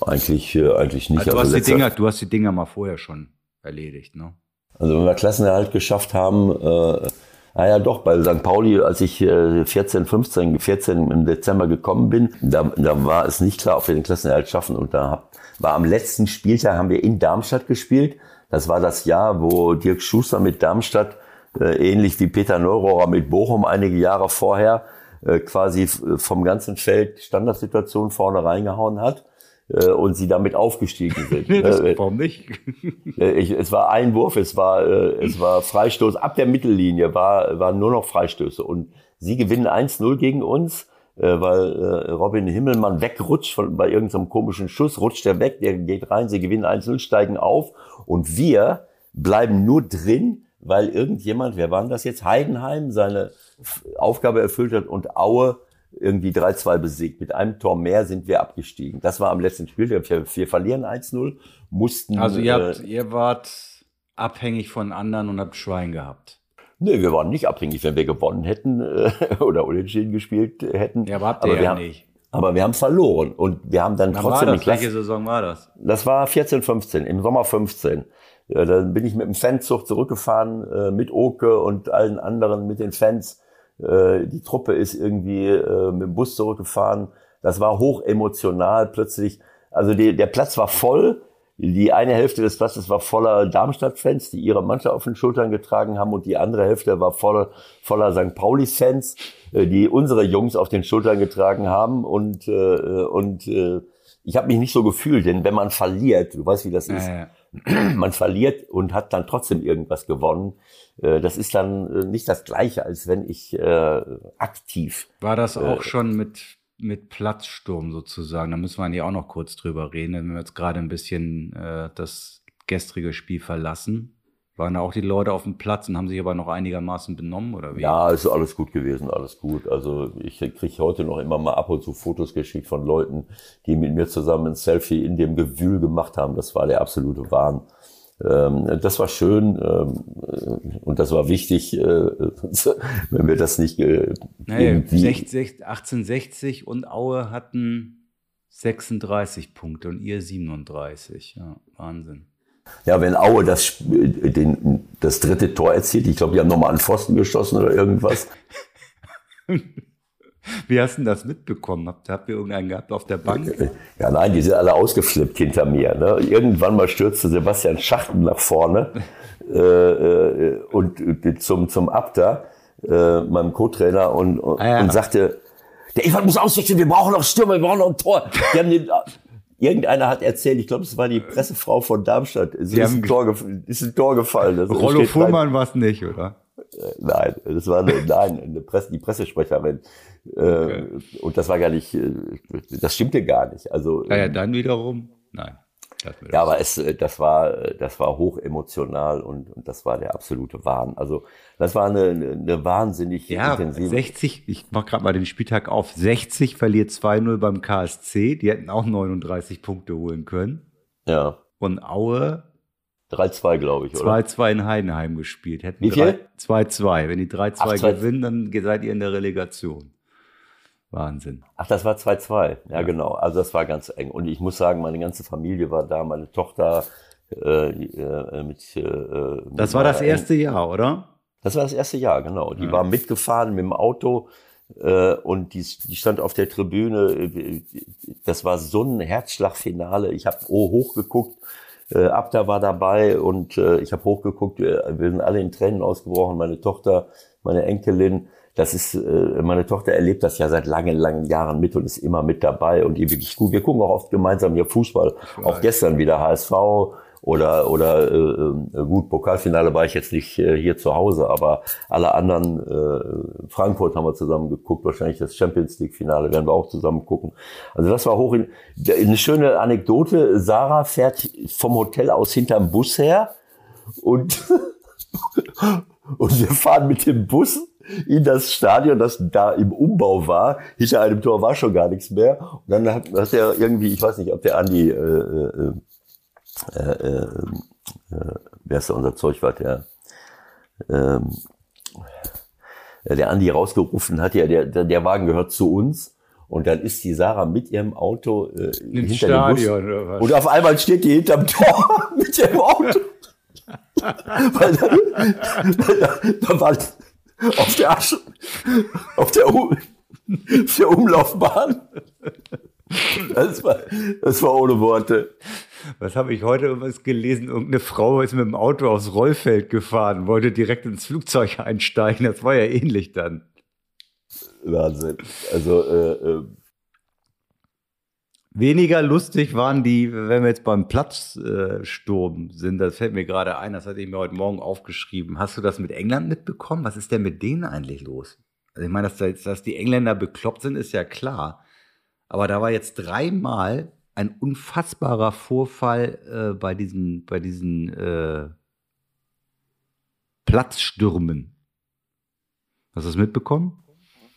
Eigentlich, äh, eigentlich nicht. Also du, also hast die Dinger, du hast die Dinger mal vorher schon erledigt, ne? Also wenn wir Klassenerhalt geschafft haben, äh, naja doch, bei St. Pauli, als ich äh, 14, 15, 14 im Dezember gekommen bin, da, da war es nicht klar, ob wir den Klassenerhalt schaffen. Und da hab, war am letzten Spieltag, haben wir in Darmstadt gespielt. Das war das Jahr, wo Dirk Schuster mit Darmstadt, äh, ähnlich wie Peter Neurohrer mit Bochum einige Jahre vorher, äh, quasi vom ganzen Feld Standardsituation vorne reingehauen hat äh, und sie damit aufgestiegen sind. nee, das, warum nicht? Äh, ich, es war Einwurf, es war, äh, es war Freistoß. Ab der Mittellinie war, waren nur noch Freistöße. Und sie gewinnen 1-0 gegen uns, äh, weil äh, Robin Himmelmann wegrutscht von, bei irgendeinem komischen Schuss, rutscht er weg, der geht rein, sie gewinnen 1-0, steigen auf und wir bleiben nur drin, weil irgendjemand, wer war denn das jetzt, Heidenheim, seine Aufgabe erfüllt hat und Aue irgendwie 3-2 besiegt. Mit einem Tor mehr sind wir abgestiegen. Das war am letzten Spiel. Wir, wir verlieren 1-0, mussten. Also ihr, habt, äh, ihr wart abhängig von anderen und habt Schwein gehabt. Nee, wir waren nicht abhängig. Wenn wir gewonnen hätten äh, oder unentschieden gespielt hätten. Ja, aber habt ihr aber ja nicht. Aber wir haben verloren und wir haben dann Wann trotzdem. War das? Welche Saison war das? Das war 14, 15, im Sommer 15. Ja, dann bin ich mit dem Fanzug zurückgefahren, äh, mit Oke und allen anderen, mit den Fans äh, die Truppe ist irgendwie äh, mit dem Bus zurückgefahren. Das war hoch emotional plötzlich. Also die, der Platz war voll. Die eine Hälfte des Platzes war voller Darmstadt-Fans, die ihre Mannschaft auf den Schultern getragen haben und die andere Hälfte war voller, voller St. Pauli-Fans, äh, die unsere Jungs auf den Schultern getragen haben und, äh, und äh, ich habe mich nicht so gefühlt, denn wenn man verliert, du weißt, wie das ist, ja, ja. man verliert und hat dann trotzdem irgendwas gewonnen, äh, das ist dann äh, nicht das Gleiche, als wenn ich äh, aktiv. War das auch äh, schon mit, mit Platzsturm sozusagen? Da müssen wir ja auch noch kurz drüber reden, wenn wir jetzt gerade ein bisschen äh, das gestrige Spiel verlassen. Waren da auch die Leute auf dem Platz und haben sich aber noch einigermaßen benommen oder wie? Ja, ist alles gut gewesen, alles gut. Also ich kriege heute noch immer mal ab und zu Fotos geschickt von Leuten, die mit mir zusammen ein Selfie in dem Gewühl gemacht haben. Das war der absolute Wahn. Ähm, das war schön ähm, und das war wichtig, äh, wenn wir das nicht. Äh, naja, 1860 und Aue hatten 36 Punkte und ihr 37. Ja, Wahnsinn. Ja, wenn Aue das, den, das dritte Tor erzielt, ich glaube, die haben nochmal an Pfosten geschossen oder irgendwas. Wie hast du das mitbekommen? Habt, habt ihr irgendeinen gehabt auf der Bank? Ja, nein, die sind alle ausgeflippt hinter mir. Ne? Irgendwann mal stürzte Sebastian Schachten nach vorne äh, äh, und äh, zum, zum Abda, äh, meinem Co-Trainer, und, und, ah, ja. und sagte, der Ivan muss ausrichten, wir brauchen noch Stürmer, wir brauchen noch ein Tor. Den, Irgendeiner hat erzählt, ich glaube, es war die Pressefrau von Darmstadt. Es ist, ein Tor, ist ein Tor gefallen. Das Rollo Fuhrmann war es nicht, oder? Äh, nein, das war eine, nein, eine Presse, die Pressesprecherin. Äh, okay. Und das war gar nicht, äh, das stimmte gar nicht. Also, ja, ja dann wiederum, nein. Ja, aber es, das war, das war hoch emotional und, und das war der absolute Wahn. Also das war eine, eine wahnsinnig ja, intensive. 60, ich mach gerade mal den Spieltag auf. 60 verliert 2-0 beim KSC. Die hätten auch 39 Punkte holen können. Ja. Und Aue 3-2, glaube ich, oder? 2-2 in Heidenheim gespielt. Hätten Wie viel? 2-2. Wenn die 3-2 gewinnen, dann seid ihr in der Relegation. Wahnsinn. Ach, das war 2-2. Ja, ja, genau. Also das war ganz eng. Und ich muss sagen, meine ganze Familie war da, meine Tochter äh, äh, mit, äh, mit Das war das erste Jahr, oder? Das war das erste Jahr, genau. Die ja. war mitgefahren mit dem Auto äh, und die, die stand auf der Tribüne. Das war so ein Herzschlagfinale. Ich habe oh, hochgeguckt äh, Abda war dabei und äh, ich habe hochgeguckt, wir, wir sind alle in Tränen ausgebrochen, meine Tochter, meine Enkelin. Das ist, äh, meine Tochter erlebt das ja seit langen, langen Jahren mit und ist immer mit dabei und ihr wirklich gut. Wir gucken auch oft gemeinsam hier Fußball. Auch gestern wieder HSV, oder oder äh, äh, gut Pokalfinale war ich jetzt nicht äh, hier zu Hause, aber alle anderen äh, Frankfurt haben wir zusammen geguckt, wahrscheinlich das Champions League Finale werden wir auch zusammen gucken. Also das war hoch in eine schöne Anekdote. Sarah fährt vom Hotel aus hinterm Bus her und und wir fahren mit dem Bus in das Stadion, das da im Umbau war. Hinter einem Tor war schon gar nichts mehr. Und dann hat, hat er irgendwie, ich weiß nicht, ob der Andi äh, äh, äh, äh, äh, wer ist da unser Zeugwart, der ähm, der Andi rausgerufen hat, ja, der, der Wagen gehört zu uns. Und dann ist die Sarah mit ihrem Auto äh, Ins Stadion oder was? Und auf einmal steht die hinterm Tor mit ihrem Auto. weil da, weil da, da war auf der Asche, auf der, U, auf der Umlaufbahn. Das war, das war ohne Worte. Was habe ich heute irgendwas gelesen? Irgendeine Frau ist mit dem Auto aufs Rollfeld gefahren, wollte direkt ins Flugzeug einsteigen. Das war ja ähnlich dann. Wahnsinn. Also äh, äh, Weniger lustig waren die, wenn wir jetzt beim Platzsturm sind. Das fällt mir gerade ein, das hatte ich mir heute Morgen aufgeschrieben. Hast du das mit England mitbekommen? Was ist denn mit denen eigentlich los? Also ich meine, dass, dass die Engländer bekloppt sind, ist ja klar. Aber da war jetzt dreimal ein unfassbarer Vorfall äh, bei diesen, bei diesen äh, Platzstürmen. Hast du das mitbekommen?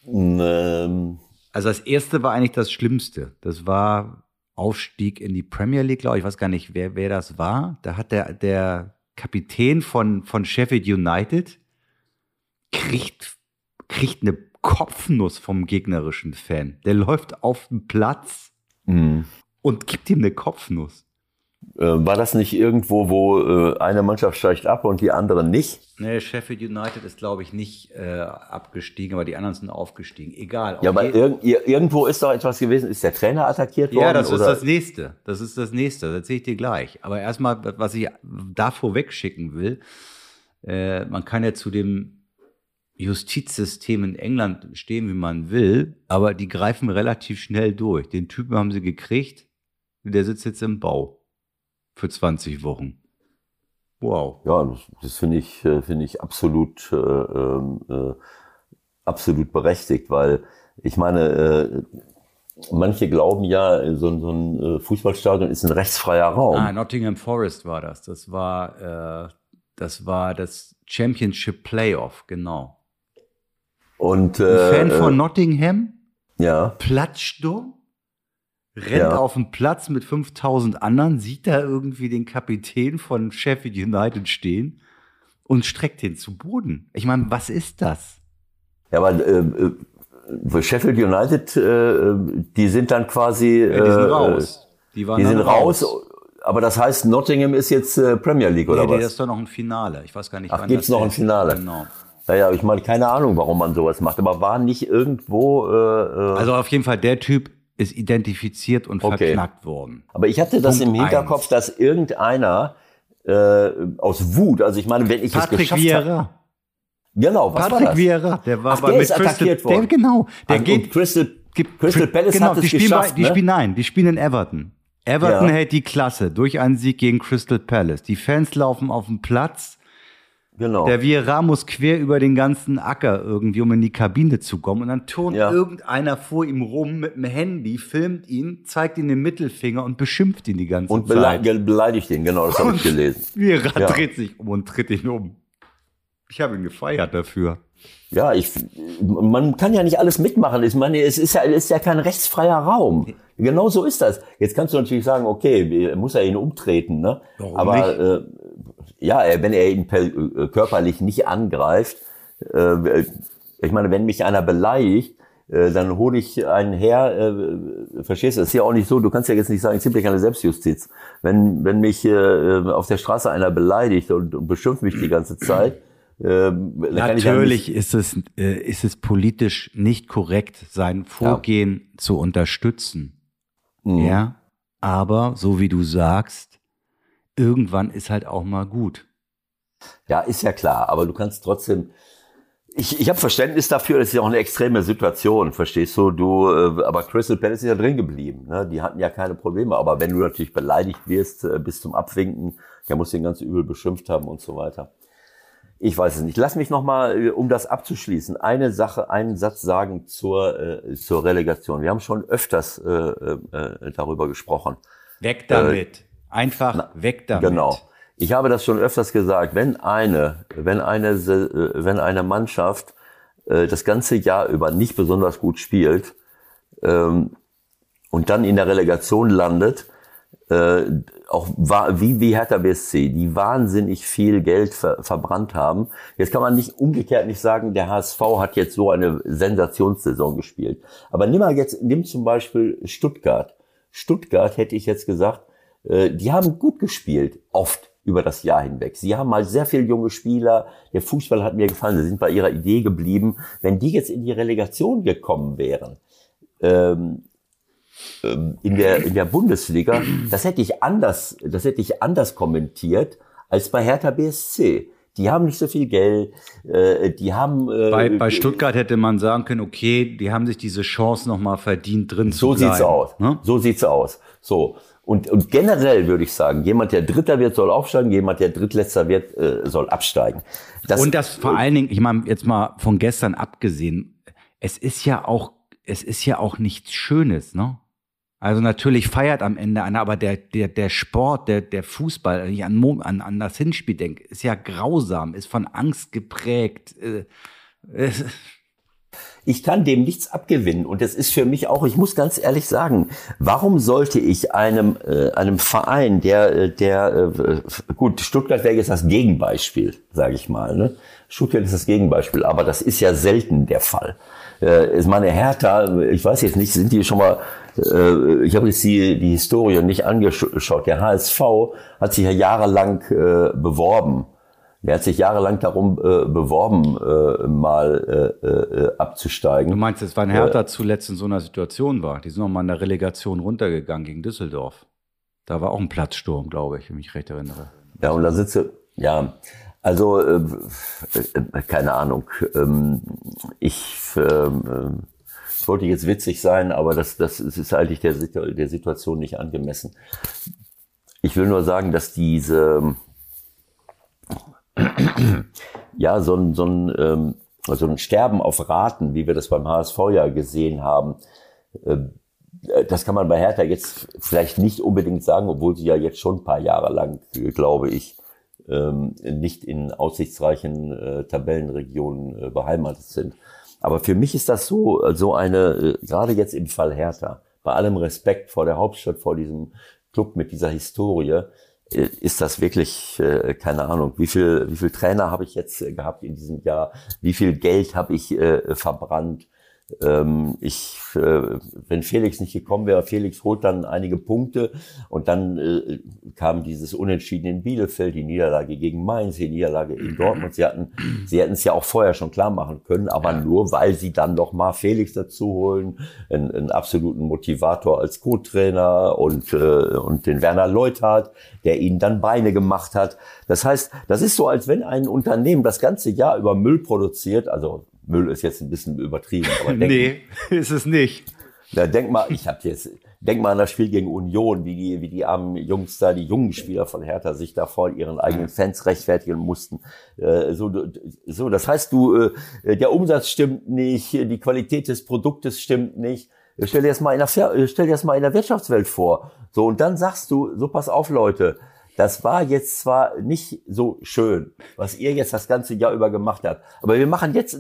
ähm, Also das erste war eigentlich das Schlimmste. Das war Aufstieg in die Premier League, glaube ich. Ich weiß gar nicht, wer, wer das war. Da hat der, der Kapitän von, von Sheffield United kriegt, kriegt eine Kopfnuss vom gegnerischen Fan. Der läuft auf den Platz mh. Und gibt ihm eine Kopfnuss. Äh, war das nicht irgendwo, wo äh, eine Mannschaft steigt ab und die andere nicht? Nee, Sheffield United ist, glaube ich, nicht äh, abgestiegen, aber die anderen sind aufgestiegen. Egal. Ja, aber irg ir- irgendwo ist doch etwas gewesen. Ist der Trainer attackiert worden? Ja, das ist oder? das nächste. Das ist das nächste. Das erzähle ich dir gleich. Aber erstmal, was ich da vorweg schicken will, äh, man kann ja zu dem Justizsystem in England stehen, wie man will, aber die greifen relativ schnell durch. Den Typen haben sie gekriegt, der sitzt jetzt im Bau für 20 Wochen. Wow. Ja, das, das finde ich, äh, finde ich absolut, äh, ähm, äh, absolut berechtigt, weil ich meine, äh, manche glauben ja, so, ein- so ein äh, Fußballstadion ist ein rechtsfreier Raum. Ah, Nottingham Forest war das. Das war, äh, das war das Championship Playoff, genau. Und Ein Fan von Nottingham? ja, Platzsturm, rennt Ja. auf den Platz mit 5000 anderen, sieht da irgendwie den Kapitän von Sheffield United stehen und streckt den zu Boden. Ich meine, was ist das? ja, aber äh, äh, Sheffield United, äh, die sind dann quasi, Ja, die sind äh, raus. Die waren Die sind raus. Aber das heißt, Nottingham ist jetzt äh, Premier League oder Ja, nee, das was? ist doch noch ein Finale. Ich weiß gar nicht, Ach, wann gibt's noch ein. Finale? Genau. Naja, ich meine, keine Ahnung, warum man sowas macht. Aber war nicht irgendwo. Äh, äh, Also auf jeden Fall, der Typ ist identifiziert und Okay. verknackt worden. aber ich hatte das Punkt im Hinterkopf, eins. dass irgendeiner äh, aus Wut, also ich meine, wenn ich es Patrick geschafft habe. Vieira. Genau, was war Patrick das? Vieira, der war Ach, bei der mit ist attackiert Crystal, worden. Der, genau, der Ach, geht Crystal, Crystal Palace genau, hat es die spielen geschafft, bei, die ne? spielen, nein, die spielen in Everton. Everton Ja. hält die Klasse durch einen Sieg gegen Crystal Palace. Die Fans laufen auf den Platz. Genau. Der Vieira muss quer über den ganzen Acker irgendwie, um in die Kabine zu kommen. Und dann turnt Ja. irgendeiner vor ihm rum mit dem Handy, filmt ihn, zeigt ihm den Mittelfinger und beschimpft ihn die ganze und Zeit. bele beleidigt ihn, genau, das habe ich gelesen. Vieira Ja. dreht sich um und tritt ihn um. Ich habe ihn gefeiert dafür. Ja, ich, man kann ja nicht alles mitmachen. Ich meine, es ist ja, es ist ja kein rechtsfreier Raum. Genau so ist das. Jetzt kannst du natürlich sagen, okay, muss er ihn umtreten, ne? Warum Aber nicht? Äh, ja, äh, wenn er ihn per, äh, körperlich nicht angreift, äh, ich meine, wenn mich einer beleidigt, äh, dann hole ich einen her, äh, verstehst du, das ist ja auch nicht so, du kannst ja jetzt nicht sagen, ziemlich eine Selbstjustiz. Wenn, wenn mich äh, auf der Straße einer beleidigt und, und beschimpft mich die ganze Zeit, äh, ja Natürlich ist es, äh, ist es politisch nicht korrekt, sein Vorgehen zu unterstützen. Mhm. Ja, aber so wie du sagst, irgendwann ist halt auch mal gut. Ja, ist ja klar, aber du kannst trotzdem. Ich, ich habe Verständnis dafür, das ist ja auch eine extreme Situation, verstehst du? Du, äh, aber Crystal Palace ist ja drin geblieben. Ne? Die hatten ja keine Probleme. Aber wenn du natürlich beleidigt wirst äh, bis zum Abwinken, der muss den ganz übel beschimpft haben und so weiter. Ich weiß es nicht. Lass mich noch mal, äh, um das abzuschließen, eine Sache, einen Satz sagen zur äh, zur Relegation. Wir haben schon öfters äh, äh, darüber gesprochen. Weg damit. Einfach weg damit. Genau. Ich habe das schon öfters gesagt, wenn eine, wenn eine, äh, wenn eine Mannschaft äh, das ganze Jahr über nicht besonders gut spielt ähm, und dann in der Relegation landet, äh, auch war, wie, wie Hertha BSC, die wahnsinnig viel Geld ver, verbrannt haben. Jetzt kann man nicht umgekehrt nicht sagen, der HSV hat jetzt so eine Sensationssaison gespielt. Aber nimm mal jetzt, nimm zum Beispiel Stuttgart. Stuttgart hätte ich jetzt gesagt, die haben gut gespielt, oft über das Jahr hinweg. Sie haben mal sehr viele junge Spieler. Der Fußball hat mir gefallen. Sie sind bei ihrer Idee geblieben. Wenn die jetzt in die Relegation gekommen wären, ähm, ähm, in der, in der Bundesliga, das hätte ich anders, das hätte ich anders kommentiert als bei Hertha BSC. Die haben nicht so viel Geld, äh, die haben. Äh, bei, bei Stuttgart hätte man sagen können, okay, die haben sich diese Chance nochmal verdient, drin so zu bleiben. So sieht's aus. Ne? So sieht's aus. So. Und, und generell würde ich sagen, jemand, der Dritter wird, soll aufsteigen, jemand, der Drittletzter wird, äh, soll absteigen. Das, und das vor allen Dingen, ich meine, jetzt mal von gestern abgesehen, es ist ja auch, es ist ja auch nichts Schönes, ne? Also natürlich feiert am Ende einer, aber der, der, der Sport, der, der Fußball, wenn ich an, an, an das Hinspiel denke, ist ja grausam, ist von Angst geprägt. Äh, ich kann dem nichts abgewinnen und es ist für mich auch, ich muss ganz ehrlich sagen, warum sollte ich einem, äh, einem Verein, der, äh, der, äh, gut, Stuttgart wäre jetzt das Gegenbeispiel, sage ich mal, ne? Stuttgart ist das Gegenbeispiel, aber das ist ja selten der Fall. Äh, ist meine Hertha, ich weiß jetzt nicht, sind die schon mal äh, ich habe jetzt die, die Historie nicht angeschaut. Der HSV hat sich ja jahrelang äh, beworben. Der hat sich jahrelang darum äh, beworben, äh, mal äh, äh, abzusteigen. Du meinst, es war ein Hertha äh, zuletzt in so einer Situation war. Die sind noch mal in der Relegation runtergegangen gegen Düsseldorf. Da war auch ein Platzsturm, glaube ich, wenn ich mich recht erinnere. Ja, und da sitze, ja, also äh, äh, keine Ahnung. Ähm, ich ähm, wollte jetzt witzig sein, aber das, das ist eigentlich der, der Situation nicht angemessen. Ich will nur sagen, dass diese, ja, so ein, so ein, ähm, so ein Sterben auf Raten, wie wir das beim HSV ja gesehen haben, äh, das kann man bei Hertha jetzt vielleicht nicht unbedingt sagen, obwohl sie ja jetzt schon ein paar Jahre lang, glaube ich, ähm, nicht in aussichtsreichen äh, Tabellenregionen äh, beheimatet sind. Aber für mich ist das so, so eine, äh, gerade jetzt im Fall Hertha, bei allem Respekt vor der Hauptstadt, vor diesem Club mit dieser Historie, äh, ist das wirklich, äh, keine Ahnung, wie viel, wie viel Trainer habe ich jetzt gehabt in diesem Jahr, wie viel Geld habe ich verbrannt, ähm, ich, äh, wenn Felix nicht gekommen wäre, Felix holt dann einige Punkte und dann äh, kam dieses Unentschieden in Bielefeld, die Niederlage gegen Mainz, die Niederlage in Dortmund. Sie hatten, sie hätten es ja auch vorher schon klar machen können, aber nur weil sie dann noch mal Felix dazu holen, einen, einen absoluten Motivator als Co-Trainer und äh, und den Werner Leuthardt, der ihnen dann Beine gemacht hat. Das heißt, das ist so, als wenn ein Unternehmen das ganze Jahr über Müll produziert, also Müll ist jetzt ein bisschen übertrieben. Aber denk, nee, ist es nicht. Na, denk mal, ich hab jetzt, denk mal an das Spiel gegen Union, wie die, wie die armen Jungs da, die jungen Spieler von Hertha sich da vor ihren eigenen Fans rechtfertigen mussten. Äh, so, so, das heißt, du, äh, der Umsatz stimmt nicht, die Qualität des Produktes stimmt nicht. Stell dir das mal in der, stell dir das mal in der Wirtschaftswelt vor. So, und dann sagst du, so pass auf, Leute, das war jetzt zwar nicht so schön, was ihr jetzt das ganze Jahr über gemacht habt, aber wir machen jetzt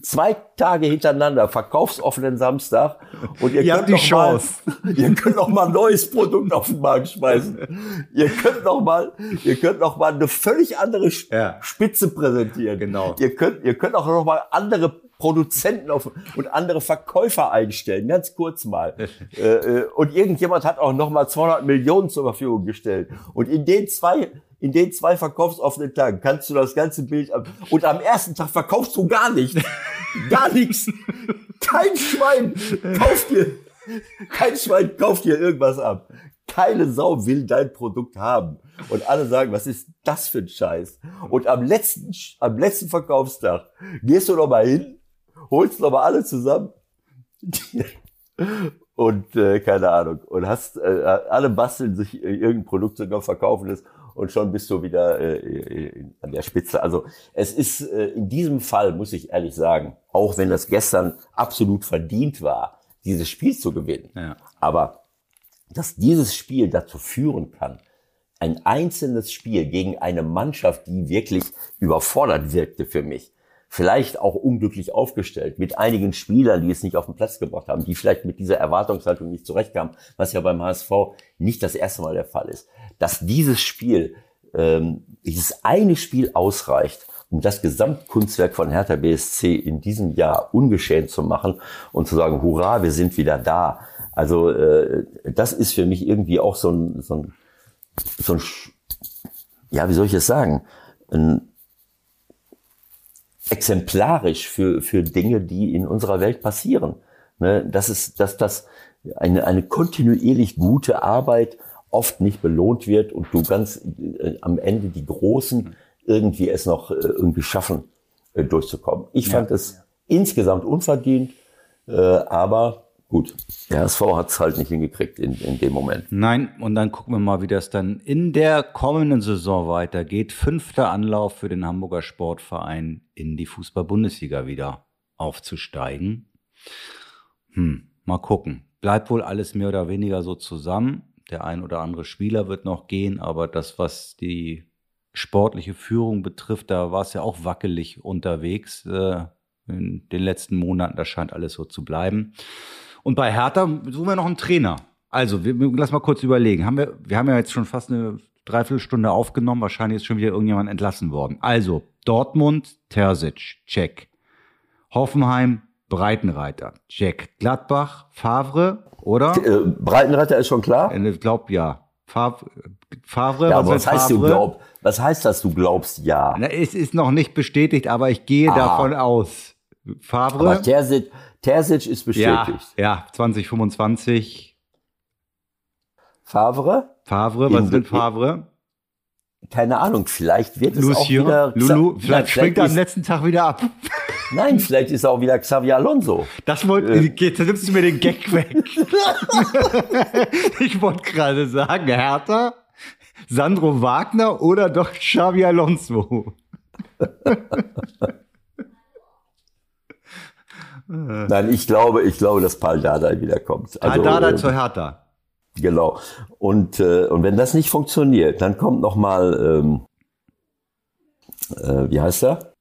zwei Tage hintereinander verkaufsoffenen Samstag und ihr, ihr könnt noch mal, ihr könnt noch mal ein neues Produkt auf den Markt schmeißen. ihr könnt noch mal, ihr könnt noch mal eine völlig andere ja. Spitze präsentieren. Genau. Ihr könnt, ihr könnt auch noch mal andere Produzenten auf, und andere Verkäufer einstellen, ganz kurz mal. Äh, äh, und irgendjemand hat auch noch mal 200 Millionen zur Verfügung gestellt. Und in den zwei in den zwei verkaufsoffenen Tagen kannst du das ganze Bild ab. Und am ersten Tag verkaufst du gar nichts. Gar nichts. Kein Schwein kauft dir, kein Schwein kauft dir irgendwas ab. Keine Sau will dein Produkt haben. Und alle sagen, was ist das für ein Scheiß? Und am letzten, am letzten Verkaufstag gehst du noch mal hin, holst noch mal alle zusammen und äh, keine Ahnung und hast äh, alle basteln sich irgendein Produkt sogar verkaufen ist und schon bist du wieder äh, an der Spitze. Also es ist äh, in diesem Fall, muss ich ehrlich sagen, auch wenn das gestern absolut verdient war, dieses Spiel zu gewinnen. Ja. Aber dass dieses Spiel dazu führen kann, ein einzelnes Spiel gegen eine Mannschaft, die wirklich überfordert wirkte für mich, vielleicht auch unglücklich aufgestellt, mit einigen Spielern, die es nicht auf den Platz gebracht haben, die vielleicht mit dieser Erwartungshaltung nicht zurechtkamen, was ja beim HSV nicht das erste Mal der Fall ist, dass dieses Spiel, ähm, dieses eine Spiel ausreicht, um das Gesamtkunstwerk von Hertha BSC in diesem Jahr ungeschehen zu machen und zu sagen, hurra, wir sind wieder da. Also äh, das ist für mich irgendwie auch so ein, so ein, so ein ja, wie soll ich es sagen, ein exemplarisch für, für Dinge, die in unserer Welt passieren. Ne? Das ist, dass das eine, eine kontinuierlich gute Arbeit oft nicht belohnt wird und du ganz äh, am Ende die Großen irgendwie es noch äh, irgendwie schaffen, äh, durchzukommen. Ich ja. fand es insgesamt unverdient, äh, aber Gut, der HSV hat es halt nicht hingekriegt in, in dem Moment. Nein, und dann gucken wir mal, wie das dann in der kommenden Saison weitergeht. Fünfter Anlauf für den Hamburger Sportverein in die Fußball-Bundesliga wieder aufzusteigen. Hm, mal gucken. Bleibt wohl alles mehr oder weniger so zusammen. Der ein oder andere Spieler wird noch gehen, aber das, was die sportliche Führung betrifft, da war es ja auch wackelig unterwegs äh, in den letzten Monaten. Das scheint alles so zu bleiben. Und bei Hertha suchen wir noch einen Trainer. Also, wir, lass mal kurz überlegen. Haben wir, wir haben ja jetzt schon fast eine Dreiviertelstunde aufgenommen. Wahrscheinlich ist schon wieder irgendjemand entlassen worden. Also, Dortmund, Terzic, check. Hoffenheim, Breitenreiter, check. Gladbach, Favre, oder? Äh, Breitenreiter ist schon klar? Ich glaube, ja. Favre, Favre ja, was, was heißt Favre? du glaub, Was heißt das, du glaubst ja? Na, es ist noch nicht bestätigt, aber ich gehe Aha. davon aus. Favre. Aber Terzic, Terzic ist bestätigt. Ja, ja 2025. Favre? Favre, was ist Favre? Keine Ahnung, vielleicht wird es auch wieder... Lulu, vielleicht, vielleicht springt er am letzten Tag wieder ab. Nein, vielleicht ist auch wieder Xavier Alonso. Das wollte, äh. jetzt nimmst du mir den Gag weg. ich wollte gerade sagen, Hertha, Sandro Wagner oder doch Xavier Alonso. Nein, ich glaube, ich glaube, dass Paul Dardai wiederkommt. Also, Paul Dardai äh, zur Hertha. Genau. Und, äh, und wenn das nicht funktioniert, dann kommt noch mal, ähm, äh, wie heißt er?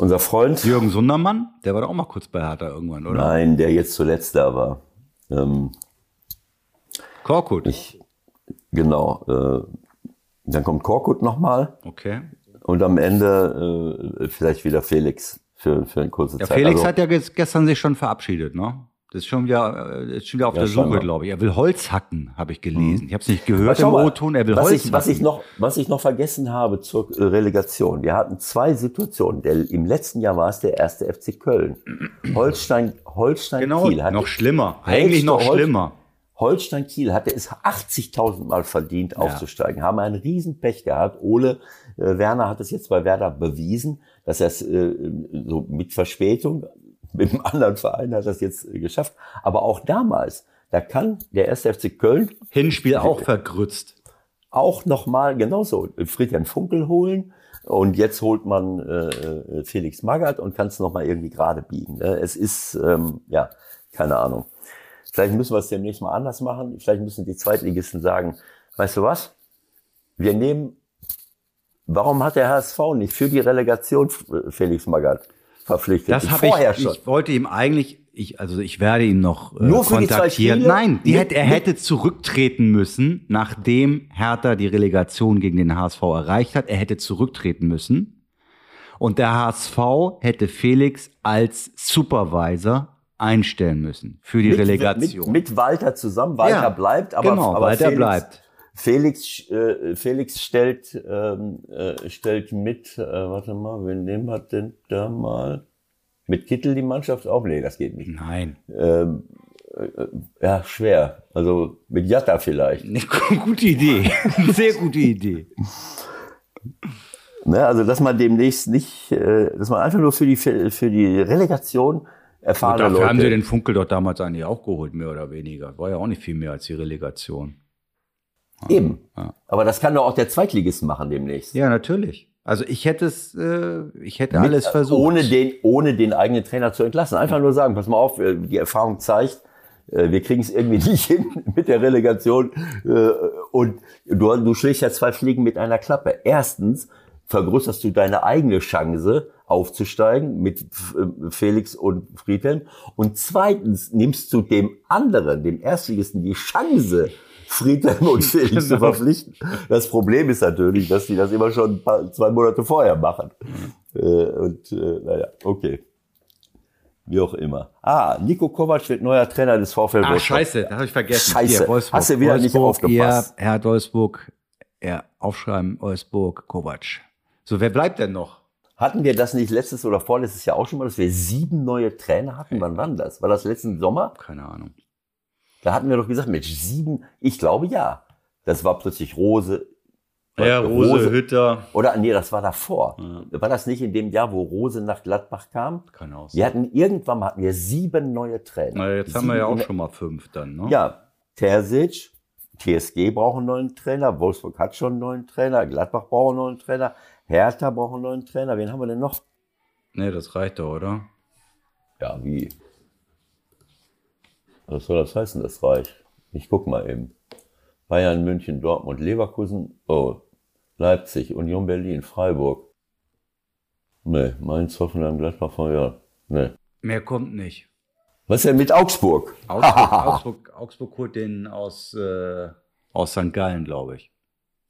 Unser Freund. Jürgen Sundermann, der war doch auch mal kurz bei Hertha irgendwann, oder? Nein, der jetzt zuletzt da war. Ähm, Korkut. Ich, genau. Äh, dann kommt Korkut nochmal. Okay. Und am Ende äh, vielleicht wieder Felix für, für eine kurze ja, Zeit. Felix also, hat ja gestern sich schon verabschiedet, ne? Das ist schon wieder, äh, ist schon wieder auf ja, der Suche, glaube ich. Er will Holz hacken, habe ich gelesen. Mhm. Ich habe es nicht gehört im O-Ton. Er will was Holz ich, was ich noch, Was ich noch vergessen habe zur äh, Relegation. Wir hatten zwei Situationen. Der, Im letzten Jahr war es der erste FC Köln. Holstein, Holstein genau, Kiel. Hatte, noch schlimmer. Eigentlich noch schlimmer. Holstein Kiel hatte es 80.000 Mal verdient, aufzusteigen. Haben einen Riesenpech gehabt. Ole äh, Werner hat es jetzt bei Werder bewiesen dass er es äh, so mit Verspätung, mit einem anderen Verein hat das jetzt äh, geschafft. Aber auch damals, da kann der erste FC Köln Hinspiel auch vergrützt. Auch nochmal genauso Friedhelm Funkel holen. Und jetzt holt man äh, äh Felix Magath und kann es nochmal irgendwie gerade biegen. Ne? Es ist, ähm, ja, keine Ahnung. Vielleicht müssen wir es demnächst mal anders machen. Vielleicht müssen die Zweitligisten sagen, weißt du was? Wir nehmen Warum hat der HSV nicht für die Relegation Felix Magath verpflichtet? Das habe ich, schon. ich wollte ihm eigentlich, ich, also ich werde ihn noch äh, Nur für kontaktieren. Die Nein, die hätte, er hätte zurücktreten müssen, nachdem Hertha die Relegation gegen den HSV erreicht hat. Er hätte zurücktreten müssen. Und der HSV hätte Felix als Supervisor einstellen müssen für die mit, Relegation. Mit, mit, Walter zusammen. Walter ja, bleibt, aber, genau, aber Walter Felix, bleibt. Felix, äh, Felix stellt, ähm, äh, stellt mit, äh, warte mal, wen nehmen wir denn da mal? Mit Kittel die Mannschaft auf? Nee, das geht nicht. Nein. Ähm, äh, ja, schwer. Also mit Jatta vielleicht. Eine gute Idee. Sehr gute Idee. Ne, also, dass man demnächst nicht, äh, dass man einfach nur für die, für die Relegation erfahrene Gut, dafür Leute... haben sie den Funkel dort damals eigentlich auch geholt, mehr oder weniger. War ja auch nicht viel mehr als die Relegation. Eben. Ja. Aber das kann doch auch der Zweitligist machen demnächst. Ja, natürlich. Also ich hätte es, äh, ich hätte Mit, alles versucht. Ohne den, ohne den eigenen Trainer zu entlassen. Einfach ja. nur sagen, pass mal auf, äh, die Erfahrung zeigt, äh, wir kriegen es irgendwie nicht hin mit der Relegation. Äh, und du, du schlägst ja zwei Fliegen mit einer Klappe. Erstens vergrößerst du deine eigene Chance aufzusteigen mit äh, Felix und Friedhelm. Und zweitens nimmst du dem anderen, dem Erstligisten, die Chance, Friedhelm und Felix genau. zu verpflichten. Das Problem ist natürlich, dass die das immer schon paar, zwei Monate vorher machen. Mhm. und äh, naja, okay. Wie auch immer. Ah, Nico Kovac wird neuer Trainer des VfL Wolfsburg. Ah, scheiße, da habe ich vergessen. Scheiße, Hier, hast du wieder Wolfsburg, nicht aufgepasst. Ja, Herr Wolfsburg, ja, aufschreiben, Wolfsburg, Kovac. So, wer bleibt denn noch? Hatten wir das nicht letztes oder vorletztes Jahr auch schon mal, dass wir sieben neue Trainer hatten? Wann war das? War das letzten Sommer? Keine Ahnung. Da hatten wir doch gesagt, Mensch, sieben, ich glaube ja. Das war plötzlich Rose. Ja, Rose, Rose Hütter. Oder nee, das war davor. Ja. War das nicht in dem Jahr, wo Rose nach Gladbach kam? Kann auch sein. Wir hatten irgendwann hatten wir sieben neue Trainer. Na, jetzt sieben haben wir ja auch schon mal fünf dann, ne? Ja, Terzic, TSG braucht einen neuen Trainer, Wolfsburg hat schon einen neuen Trainer, Gladbach braucht einen neuen Trainer, Hertha braucht einen neuen Trainer. Wen haben wir denn noch? Nee, das reicht doch, oder? Ja, wie? Was soll das heißen, das reicht? Ich guck mal eben. Bayern, München, Dortmund, Leverkusen, oh, Leipzig, Union Berlin, Freiburg. Nee, Mainz, Hoffenheim, Gladbach, ja, nee. Mehr kommt nicht. Was ist denn mit Augsburg? Augsburg, Augsburg, Augsburg holt den aus, äh, aus St. Gallen, glaube ich.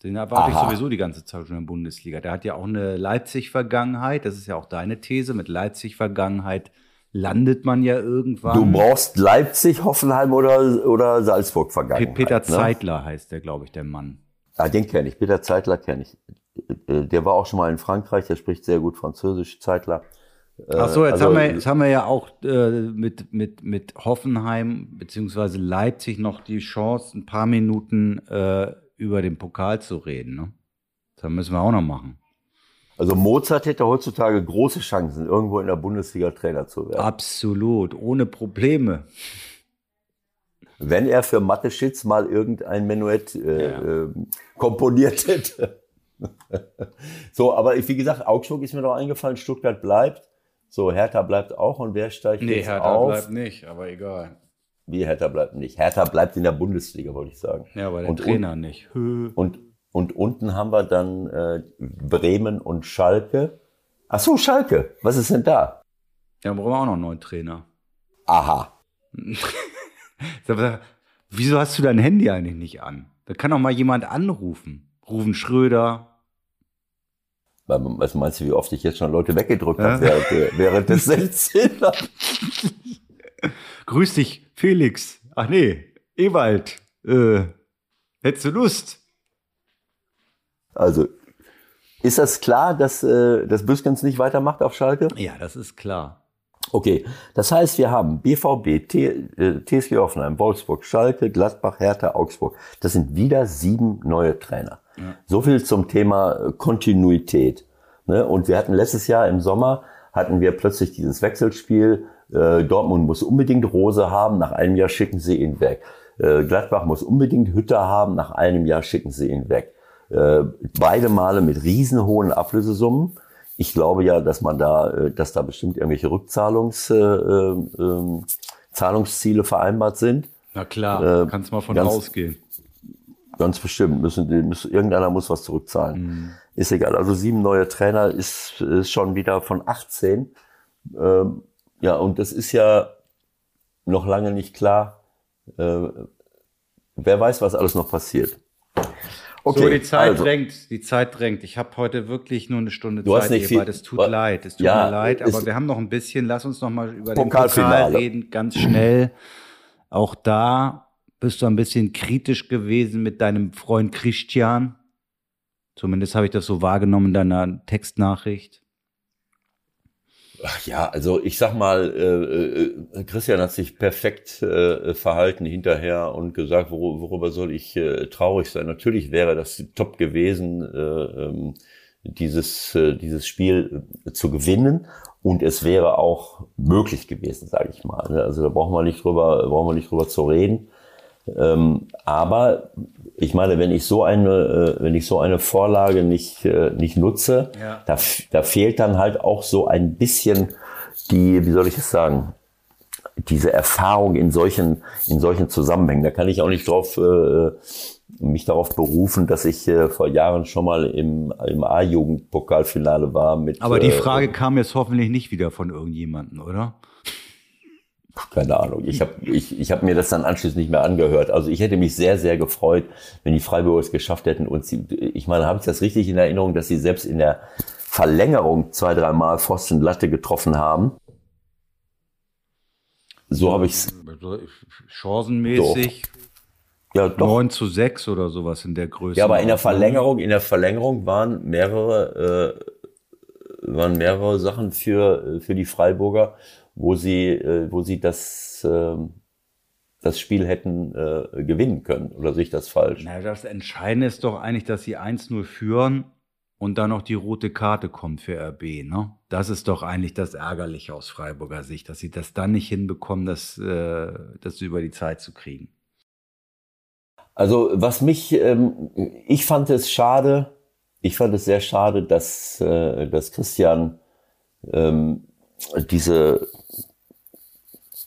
Den erwarte ich sowieso die ganze Zeit schon in der Bundesliga. Der hat ja auch eine Leipzig-Vergangenheit. Das ist ja auch deine These. Mit Leipzig-Vergangenheit landet man ja irgendwann. Du brauchst Leipzig, Hoffenheim oder, oder Salzburg Vergangenheit. Peter ne? Zeitler heißt der, glaube ich, der Mann. Ah, den kenne ich. Peter Zeitler kenne ich. Äh, der war auch schon mal in Frankreich, der spricht sehr gut Französisch, Zeitler. Äh, Ach so, jetzt, also, haben wir, jetzt haben wir ja auch äh, mit, mit, mit Hoffenheim beziehungsweise Leipzig noch die Chance, ein paar Minuten äh, über den Pokal zu reden. Ne? Das müssen wir auch noch machen. Also Mozart hätte heutzutage große Chancen, irgendwo in der Bundesliga Trainer zu werden. Absolut, ohne Probleme. Wenn er für Mathe Schitz mal irgendein Menuett äh, ja. äh, komponiert hätte. so, aber wie gesagt, Augsburg ist mir noch eingefallen, Stuttgart bleibt. So, Hertha bleibt auch und wer steigt nee, jetzt Hertha auf? Nee, Hertha bleibt nicht, aber egal. Wie Hertha bleibt nicht. Hertha bleibt in der Bundesliga, wollte ich sagen. Ja, aber der und Trainer un nicht. Und, und unten haben wir dann äh, Bremen und Schalke. Ach so, Schalke. Was ist denn da? Ja, brauchen wir auch noch einen neuen Trainer. Aha. Wieso hast du dein Handy eigentlich nicht an? Da kann doch mal jemand anrufen. Rufen Schröder. Was meinst du, wie oft ich jetzt schon Leute weggedrückt ja? habe während, während des 16 Grüß dich, Felix. Ach nee, Ewald. Äh, hättest du Lust? Also, ist das klar, dass, äh, dass Büskens nicht weitermacht auf Schalke? Ja, das ist klar. Okay, das heißt, wir haben BVB, T, äh, TSG Hoffenheim, Wolfsburg, Schalke, Gladbach, Hertha, Augsburg. Das sind wieder sieben neue Trainer. Ja. So viel zum Thema äh, Kontinuität. Ne? Und wir hatten letztes Jahr im Sommer, hatten wir plötzlich dieses Wechselspiel. Äh, Dortmund muss unbedingt Rose haben, nach einem Jahr schicken sie ihn weg. Äh, Gladbach muss unbedingt Hütter haben, nach einem Jahr schicken sie ihn weg. Äh, beide Male mit riesenhohen Ablösesummen. Ich glaube ja, dass man da, äh, dass da bestimmt irgendwelche Rückzahlungs, äh, äh, Zahlungsziele vereinbart sind. Na klar, äh, kannst mal von ganz, ausgehen. Ganz bestimmt müssen, müssen irgendeiner muss was zurückzahlen. Mhm. Ist egal. Also sieben neue Trainer ist, ist schon wieder von 18. Ähm, ja, und das ist ja noch lange nicht klar. Äh, wer weiß, was alles noch passiert. Okay, so, die Zeit also. drängt, die Zeit drängt. Ich habe heute wirklich nur eine Stunde du Zeit, hast nicht viel, es tut leid, es tut ja, mir leid, aber wir haben noch ein bisschen, lass uns noch mal über den Pokal reden, ganz schnell. Auch da bist du ein bisschen kritisch gewesen mit deinem Freund Christian. Zumindest habe ich das so wahrgenommen in deiner Textnachricht. Ja, also ich sag mal, äh, äh, Christian hat sich perfekt äh, verhalten hinterher und gesagt, wor worüber soll ich äh, traurig sein? Natürlich wäre das top gewesen, äh, ähm, dieses, äh, dieses Spiel äh, zu gewinnen und es wäre auch möglich gewesen, sage ich mal. Also da brauchen wir nicht drüber, brauchen wir nicht drüber zu reden. Ähm, aber ich meine, wenn ich so eine, äh, wenn ich so eine Vorlage nicht, äh, nicht nutze, ja. da, da fehlt dann halt auch so ein bisschen die, wie soll ich es sagen, diese Erfahrung in solchen, in solchen Zusammenhängen. Da kann ich auch nicht drauf, äh, mich darauf berufen, dass ich äh, vor Jahren schon mal im, im A-Jugend-Pokalfinale war mit. Aber die äh, Frage äh, kam jetzt hoffentlich nicht wieder von irgendjemanden, oder? Keine Ahnung. Ich habe ich, ich hab mir das dann anschließend nicht mehr angehört. Also ich hätte mich sehr, sehr gefreut, wenn die Freiburger es geschafft hätten. Und sie, ich meine, habe ich das richtig in Erinnerung, dass sie selbst in der Verlängerung zwei, dreimal Pfosten Latte getroffen haben? So habe ich es. Chancenmäßig. Ja, doch. 9 zu 6 oder sowas in der Größe. Ja, aber in der Verlängerung, in der Verlängerung waren mehrere, äh, waren mehrere Sachen für, für die Freiburger, wo sie, äh, wo sie das, äh, das Spiel hätten äh, gewinnen können. Oder sehe ich das falsch? Na, das Entscheidende ist doch eigentlich, dass sie 1-0 führen und dann noch die rote Karte kommt für RB. Ne? Das ist doch eigentlich das Ärgerliche aus Freiburger Sicht, dass sie das dann nicht hinbekommen, das, äh, das über die Zeit zu kriegen. Also was mich, ähm, ich fand es schade, ich fand es sehr schade, dass, äh, dass Christian ähm, diese,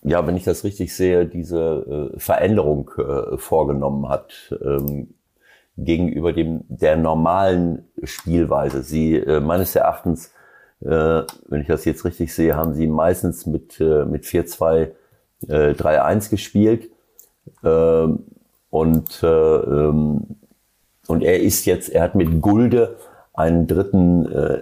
ja, wenn ich das richtig sehe, diese äh, Veränderung äh, vorgenommen hat. Ähm, gegenüber dem der normalen Spielweise. Sie äh, meines Erachtens, äh, wenn ich das jetzt richtig sehe, haben sie meistens mit äh, mit 4-2 äh, 3-1 gespielt äh, und äh, ähm, und er ist jetzt, er hat mit Gulde einen dritten, äh,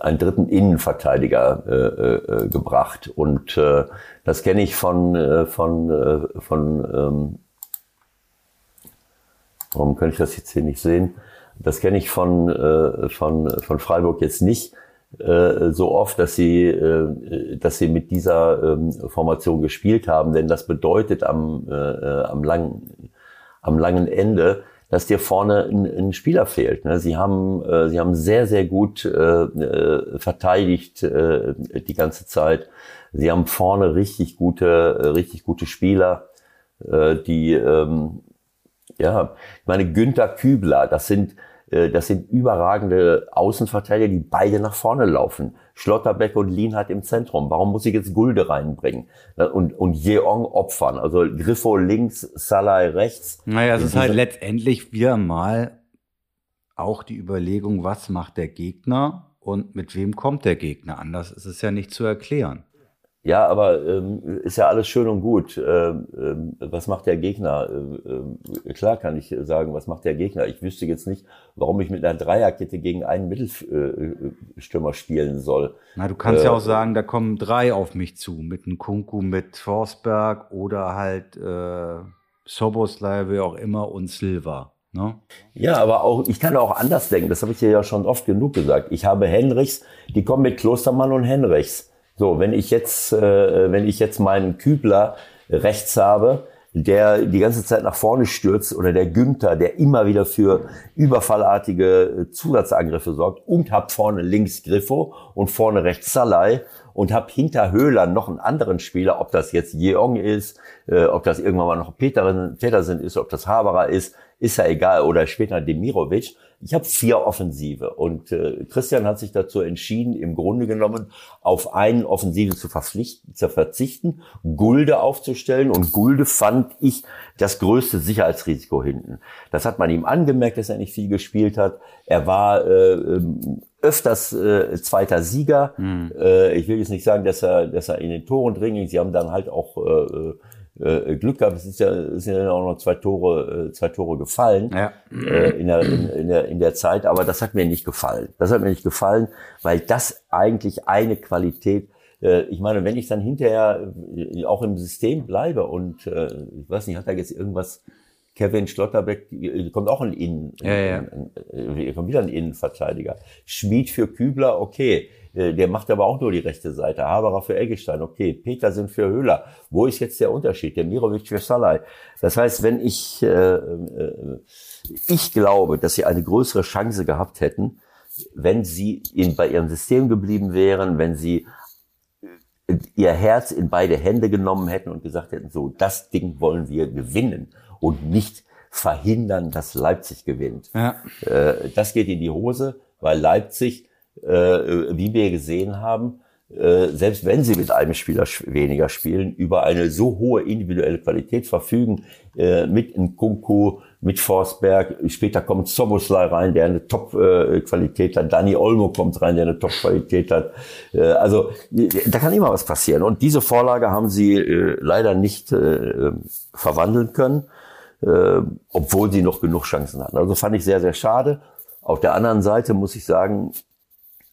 einen dritten Innenverteidiger äh, äh, gebracht. Und äh, das kenne ich von, äh, von, äh, von ähm, Warum kann ich das jetzt hier nicht sehen? Das kenne ich von, äh, von, von Freiburg jetzt nicht äh, so oft, dass sie, äh, dass sie mit dieser ähm, Formation gespielt haben, denn das bedeutet am, äh, am, langen, am langen Ende, dass dir vorne ein, ein Spieler fehlt. Ne? Sie haben, äh, sie haben sehr, sehr gut äh, äh, verteidigt äh, die ganze Zeit. Sie haben vorne richtig gute, äh, richtig gute Spieler, äh, die, ähm, ja, ich meine, Günther Kübler, das sind, äh, das sind überragende Außenverteidiger, die beide nach vorne laufen. Schlotterbeck und Lienhardt im Zentrum. Warum muss ich jetzt Gulde reinbringen? Und, und Jeong opfern. Also Griffo links, Salai rechts. Naja, es ist halt letztendlich wieder mal auch die Überlegung, was macht der Gegner und mit wem kommt der Gegner. Anders ist es ja nicht zu erklären. Ja, aber ähm, ist ja alles schön und gut. Ähm, ähm, was macht der Gegner? Ähm, äh, klar kann ich sagen, was macht der Gegner? Ich wüsste jetzt nicht, warum ich mit einer Dreierkette gegen einen Mittelstürmer spielen soll. Na, du kannst äh, ja auch sagen, da kommen drei auf mich zu, mit einem Kunku, mit Forsberg oder halt äh, Soboslai, wie auch immer, und Silva. Ne? Ja, aber auch, ich kann auch anders denken. Das habe ich dir ja schon oft genug gesagt. Ich habe Henrichs, die kommen mit Klostermann und Henrichs. So, wenn ich jetzt, äh, wenn ich jetzt meinen Kübler rechts habe, der die ganze Zeit nach vorne stürzt oder der Günther, der immer wieder für überfallartige Zusatzangriffe sorgt und hab vorne links Griffo und vorne rechts Salai und hab hinter Höhler noch einen anderen Spieler, ob das jetzt Jeong ist, äh, ob das irgendwann mal noch Petersen, Petersen ist, ob das Haberer ist, ist ja egal, oder später Demirovic. Ich habe vier Offensive und äh, Christian hat sich dazu entschieden, im Grunde genommen auf einen Offensive zu verpflichten, zu verzichten, Gulde aufzustellen und Gulde fand ich das größte Sicherheitsrisiko hinten. Das hat man ihm angemerkt, dass er nicht viel gespielt hat. Er war äh, ähm, öfters äh, zweiter Sieger. Mhm. Äh, ich will jetzt nicht sagen, dass er, dass er in den Toren dringend. Sie haben dann halt auch äh, äh, Glück gehabt. Es ist ja, es sind ja auch noch zwei Tore, äh, zwei Tore gefallen ja. äh, in, der, in, in, der, in der Zeit. Aber das hat mir nicht gefallen. Das hat mir nicht gefallen, weil das eigentlich eine Qualität äh, ich meine, wenn ich dann hinterher äh, auch im System bleibe und äh, ich weiß nicht, hat da jetzt irgendwas Kevin Schlotterbeck kommt auch ein Innen, ja, ja. Ein, ein, kommt wieder ein Innenverteidiger. Schmied für Kübler, okay. Äh, der macht aber auch nur die rechte Seite. Haberer für Eggestein, okay. Peter sind für Höhler. Wo ist jetzt der Unterschied? Der Mirovic für Salai. Das heißt, wenn ich, äh, äh, ich glaube, dass sie eine größere Chance gehabt hätten, wenn sie in, bei ihrem System geblieben wären, wenn sie äh, ihr Herz in beide Hände genommen hätten und gesagt hätten, so, das Ding wollen wir gewinnen und nicht verhindern, dass Leipzig gewinnt. Ja. Äh, das geht in die Hose, weil Leipzig wie wir gesehen haben, äh, selbst wenn sie mit einem Spieler weniger spielen, über eine so hohe individuelle Qualität verfügen, äh, mit Nkunku, mit Forsberg, später kommt Soboslai rein, der eine Top-Qualität hat, Dani Olmo kommt rein, der eine Top-Qualität hat. Äh, also da kann immer was passieren. Und diese Vorlage haben sie leider nicht verwandeln können, obwohl sie noch genug Chancen hatten. Also fand ich sehr, sehr schade. Auf der anderen Seite muss ich sagen,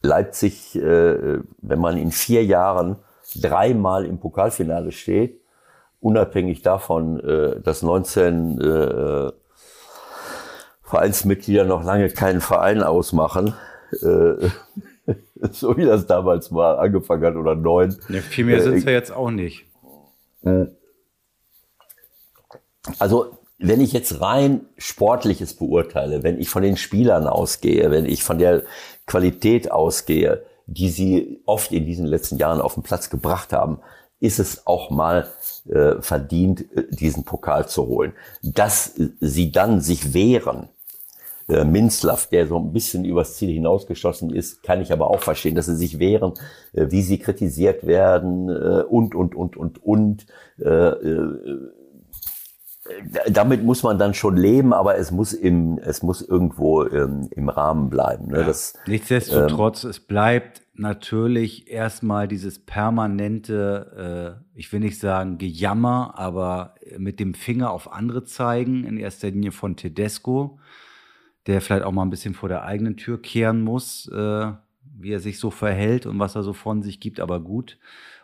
Leipzig, äh, wenn man in vier Jahren dreimal im Pokalfinale steht, unabhängig davon, äh, dass 19 äh, Vereinsmitglieder noch lange keinen Verein ausmachen, äh, so wie das damals mal angefangen hat, oder neun. Ja, viel mehr sind es ja jetzt auch nicht. Also wenn ich jetzt rein Sportliches beurteile, wenn ich von den Spielern ausgehe, wenn ich von der Qualität ausgehe, die sie oft in diesen letzten Jahren auf den Platz gebracht haben, ist es auch mal äh, verdient, äh, diesen Pokal zu holen. Dass sie dann sich wehren, äh, Minzlaff, der so ein bisschen übers Ziel hinausgeschossen ist, kann ich aber auch verstehen, dass sie sich wehren, äh, wie sie kritisiert werden äh, und, und, und, und, und. Äh, äh, damit muss man dann schon leben, aber es muss im, es muss irgendwo ähm, im Rahmen bleiben. Ne? Ja. Das, Nichtsdestotrotz, ähm, es bleibt natürlich erstmal dieses permanente, äh, ich will nicht sagen Gejammer, aber mit dem Finger auf andere zeigen, in erster Linie von Tedesco, der vielleicht auch mal ein bisschen vor der eigenen Tür kehren muss, äh, wie er sich so verhält und was er so von sich gibt, aber gut.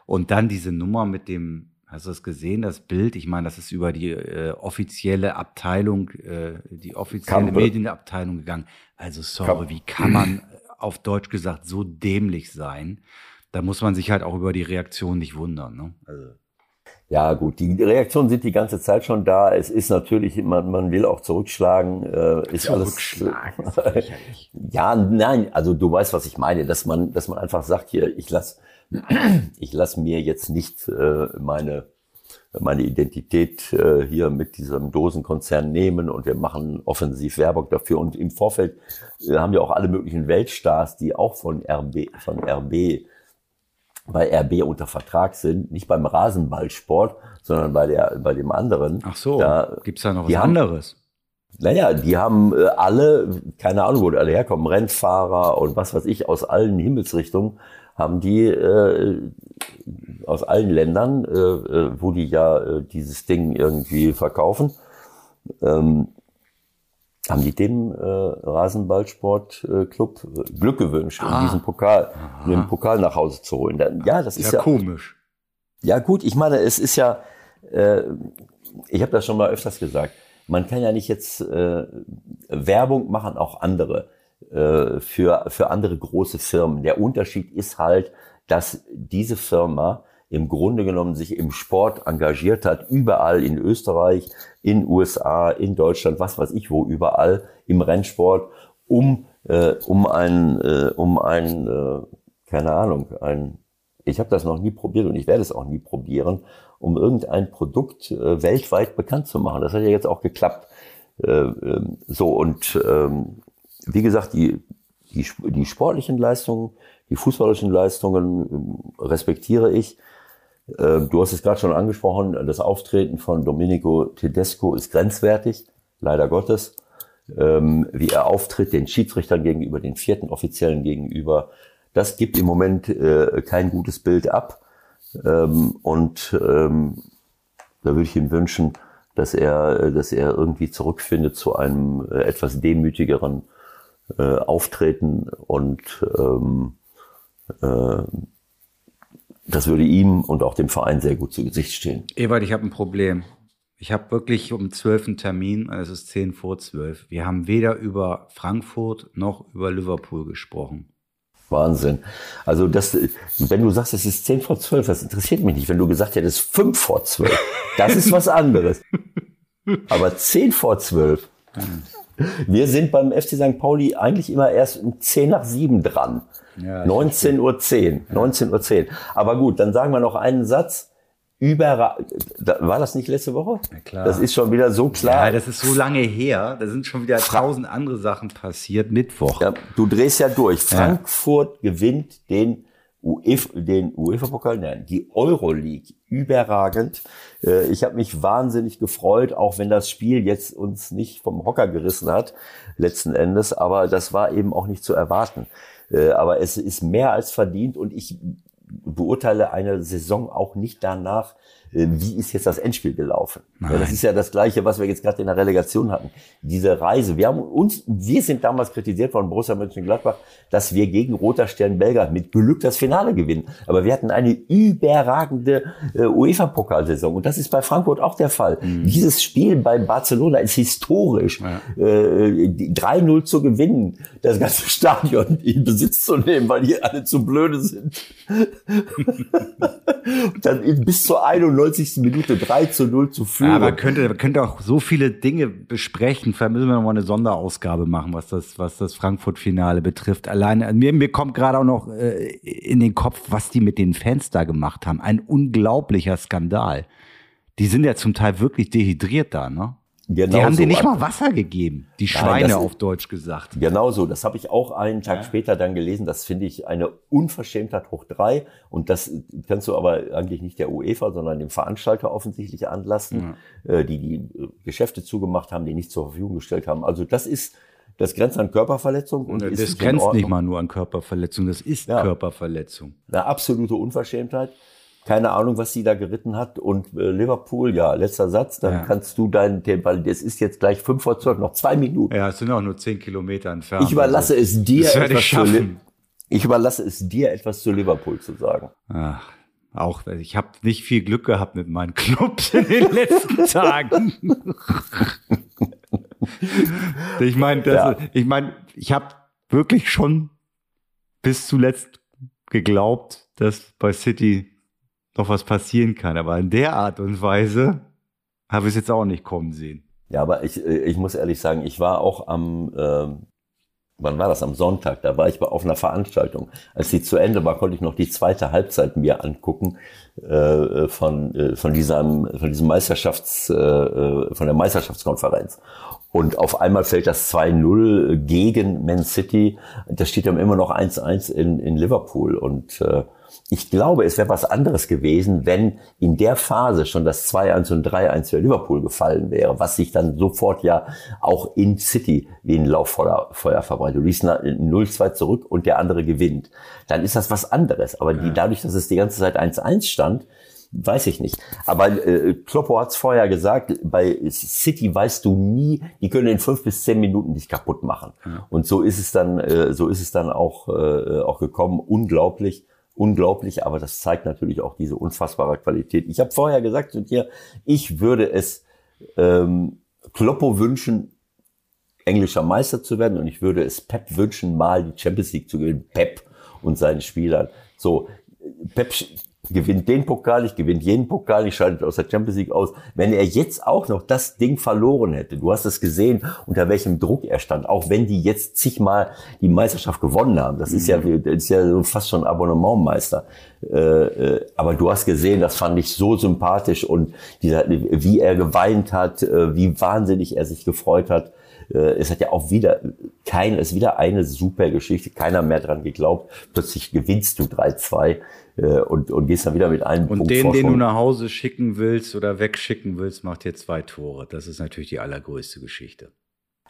Und dann diese Nummer mit dem Hast du das gesehen, das Bild? Ich meine, das ist über die äh, offizielle Abteilung, äh, die offizielle Kampe. Medienabteilung gegangen. Also sorry, Kamp wie kann man auf Deutsch gesagt so dämlich sein? Da muss man sich halt auch über die Reaktion nicht wundern. Ne? Also. Ja, gut, die Reaktionen sind die ganze Zeit schon da. Es ist natürlich, man, man will auch zurückschlagen. Äh, ist zurückschlagen, alles. ja, nein, also du weißt, was ich meine, dass man, dass man einfach sagt, hier, ich lass ich lasse mir jetzt nicht äh, meine meine Identität äh, hier mit diesem Dosenkonzern nehmen und wir machen offensiv Werbung dafür. Und im Vorfeld äh, haben wir auch alle möglichen Weltstars, die auch von RB, von RB bei RB unter Vertrag sind, nicht beim Rasenballsport, sondern bei der bei dem anderen. Ach so, da, gibt's da noch was haben, anderes? Naja, die haben äh, alle, keine Ahnung, wo die alle herkommen, Rennfahrer und was weiß ich, aus allen Himmelsrichtungen haben die äh, aus allen Ländern, äh, äh, wo die ja äh, dieses Ding irgendwie verkaufen, ähm, haben die dem äh, Rasenballsportclub äh, Glück gewünscht, ah. um diesen Pokal, um den Pokal nach Hause zu holen. Dann, ja, das ist ja, ja komisch. Ja gut, ich meine, es ist ja, äh, ich habe das schon mal öfters gesagt, man kann ja nicht jetzt äh, Werbung machen, auch andere. Äh, für, für andere große Firmen. Der Unterschied ist halt, dass diese Firma im Grunde genommen sich im Sport engagiert hat, überall in Österreich, in USA, in Deutschland, was weiß ich wo, überall im Rennsport, um, äh, um ein, äh, um ein äh, keine Ahnung, ein, ich habe das noch nie probiert und ich werde es auch nie probieren, um irgendein Produkt äh, weltweit bekannt zu machen. Das hat ja jetzt auch geklappt. Äh, äh, so und ähm, wie gesagt, die, die, die sportlichen Leistungen, die fußballischen Leistungen ähm, respektiere ich. Ähm, du hast es gerade schon angesprochen, das Auftreten von Domenico Tedesco ist grenzwertig, leider Gottes. Ähm, wie er auftritt, den Schiedsrichtern gegenüber, den vierten Offiziellen gegenüber, das gibt im Moment äh, kein gutes Bild ab. Und da würde ich ihm wünschen, dass er, dass er irgendwie zurückfindet zu einem äh, etwas demütigeren äh, auftreten und ähm, äh, das würde ihm und auch dem Verein sehr gut zu Gesicht stehen. Ewald, ich habe ein Problem. Ich habe wirklich um 12 einen Termin, es ist 10 vor 12. Wir haben weder über Frankfurt noch über Liverpool gesprochen. Wahnsinn. Also das, wenn du sagst, es ist 10 vor 12, das interessiert mich nicht. Wenn du gesagt hättest 5 vor 12, das ist was anderes. Aber 10 vor 12. Wir sind beim FC St. Pauli eigentlich immer erst um 10 nach 7 dran. Ja, 19.10 Uhr. 10, 19.10 Uhr. Aber gut, dann sagen wir noch einen Satz. Über, war das nicht letzte Woche? Ja, klar. Das ist schon wieder so klar. Ja, das ist so lange her. Da sind schon wieder tausend andere Sachen passiert. Mittwoch. Ja, du drehst ja durch. Frankfurt gewinnt den UEFA, den UEFA-Pokal, nein, die Euroleague überragend. Äh, ich habe mich wahnsinnig gefreut, auch wenn das Spiel jetzt uns nicht vom Hocker gerissen hat, letzten Endes, aber das war eben auch nicht zu erwarten. Äh, aber es ist mehr als verdient und ich beurteile eine Saison auch nicht danach, wie ist jetzt das Endspiel gelaufen? Ja, das ist ja das Gleiche, was wir jetzt gerade in der Relegation hatten. Diese Reise. Wir haben uns, wir sind damals kritisiert von Borussia Mönchengladbach, dass wir gegen Roter Stern Belgrad mit Glück das Finale gewinnen. Aber wir hatten eine überragende äh, UEFA-Pokalsaison. Und das ist bei Frankfurt auch der Fall. Mhm. Dieses Spiel bei Barcelona ist historisch. Ja. Äh, 3-0 zu gewinnen, das ganze Stadion in Besitz zu nehmen, weil die alle zu blöde sind. Dann bis zur 91 90. Minute 3 zu 0 zu führen. Ja, aber könnte, könnte auch so viele Dinge besprechen. Vielleicht müssen wir noch mal eine Sonderausgabe machen, was das, was das Frankfurt-Finale betrifft. Alleine, mir, mir kommt gerade auch noch äh, in den Kopf, was die mit den Fans da gemacht haben. Ein unglaublicher Skandal. Die sind ja zum Teil wirklich dehydriert da, ne? Genau die haben so. dir nicht mal Wasser gegeben, die Schweine Nein, auf Deutsch gesagt. Genau so, das habe ich auch einen Tag ja. später dann gelesen. Das finde ich eine Unverschämtheit hoch drei. Und das kannst du aber eigentlich nicht der UEFA, sondern dem Veranstalter offensichtlich anlassen, ja. Äh, die die äh, Geschäfte zugemacht haben, die nicht zur Verfügung gestellt haben. Also das ist, das grenzt an Körperverletzung. Und das grenzt nicht mal nur an Körperverletzung, das ist ja. Körperverletzung. Eine absolute Unverschämtheit keine Ahnung, was sie da geritten hat. Und äh, Liverpool, ja, letzter Satz, dann ja. kannst du deinen Tempo, es ist jetzt gleich fünf vor zwölf, noch zwei Minuten. Ja, es sind auch nur zehn Kilometer entfernt. Ich überlasse also, es dir etwas zu, ich überlasse es dir etwas zu Liverpool zu sagen. Ach, auch ich habe nicht viel Glück gehabt mit meinen Clubs in den letzten Tagen. ich meine, ja. ich meine, ich habe wirklich schon bis zuletzt geglaubt, dass bei City noch was passieren kann. Aber in der Art und Weise habe ich es jetzt auch nicht kommen sehen. Ja, aber ich, äh, ich muss ehrlich sagen, ich war auch am, äh, wann war das? Am Sonntag, da war ich auf einer Veranstaltung. Als sie zu Ende war, konnte ich noch die zweite Halbzeit mir angucken äh, von, äh, von, diesem, von diesem Meisterschafts, äh, äh von der Meisterschaftskonferenz. Und auf einmal fällt das 2-0 gegen Man City. Das steht dann immer noch 1-1 in, in Liverpool. Und äh, ich glaube, es wäre was anderes gewesen, wenn in der Phase schon das 2-1 und 3-1 für Liverpool gefallen wäre, was sich dann sofort ja auch in City wie ein Lauffeuer verbreitet. Du liest 0-2 zurück und der andere gewinnt. Dann ist das was anderes. Aber die, dadurch, dass es die ganze Zeit 1-1 stand, weiß ich nicht. Aber äh, Kloppo hat es vorher gesagt, bei City weißt du nie, die können in fünf bis zehn Minuten dich kaputt machen. Ja. Und so ist es dann, äh, so ist es dann auch, äh, auch gekommen. Unglaublich unglaublich, aber das zeigt natürlich auch diese unfassbare Qualität. Ich habe vorher gesagt zu dir, ich würde es ähm, Kloppo wünschen, englischer Meister zu werden und ich würde es Pep wünschen, mal die Champions League zu gewinnen. Pep und seinen Spielern. So, Pep gewinnt den Pokal, ich gewinne jeden Pokal, ich schalte aus der Champions League aus. Wenn er jetzt auch noch das Ding verloren hätte, du hast es gesehen, unter welchem Druck er stand, auch wenn die jetzt zigmal die Meisterschaft gewonnen haben, das ist ja, mhm. das ist ja fast schon Abonnementmeister. Äh, äh, aber du hast gesehen, das fand ich so sympathisch und dieser, wie er geweint hat, äh, wie wahnsinnig er sich gefreut hat. Es hat ja auch wieder kein, es ist wieder eine super Geschichte, keiner mehr dran geglaubt. Plötzlich gewinnst du 3-2 äh, und, und gehst dann wieder mit einem und Punkt den, Vorsprung. den du nach Hause schicken willst oder wegschicken willst, macht dir zwei Tore. Das ist natürlich die allergrößte Geschichte.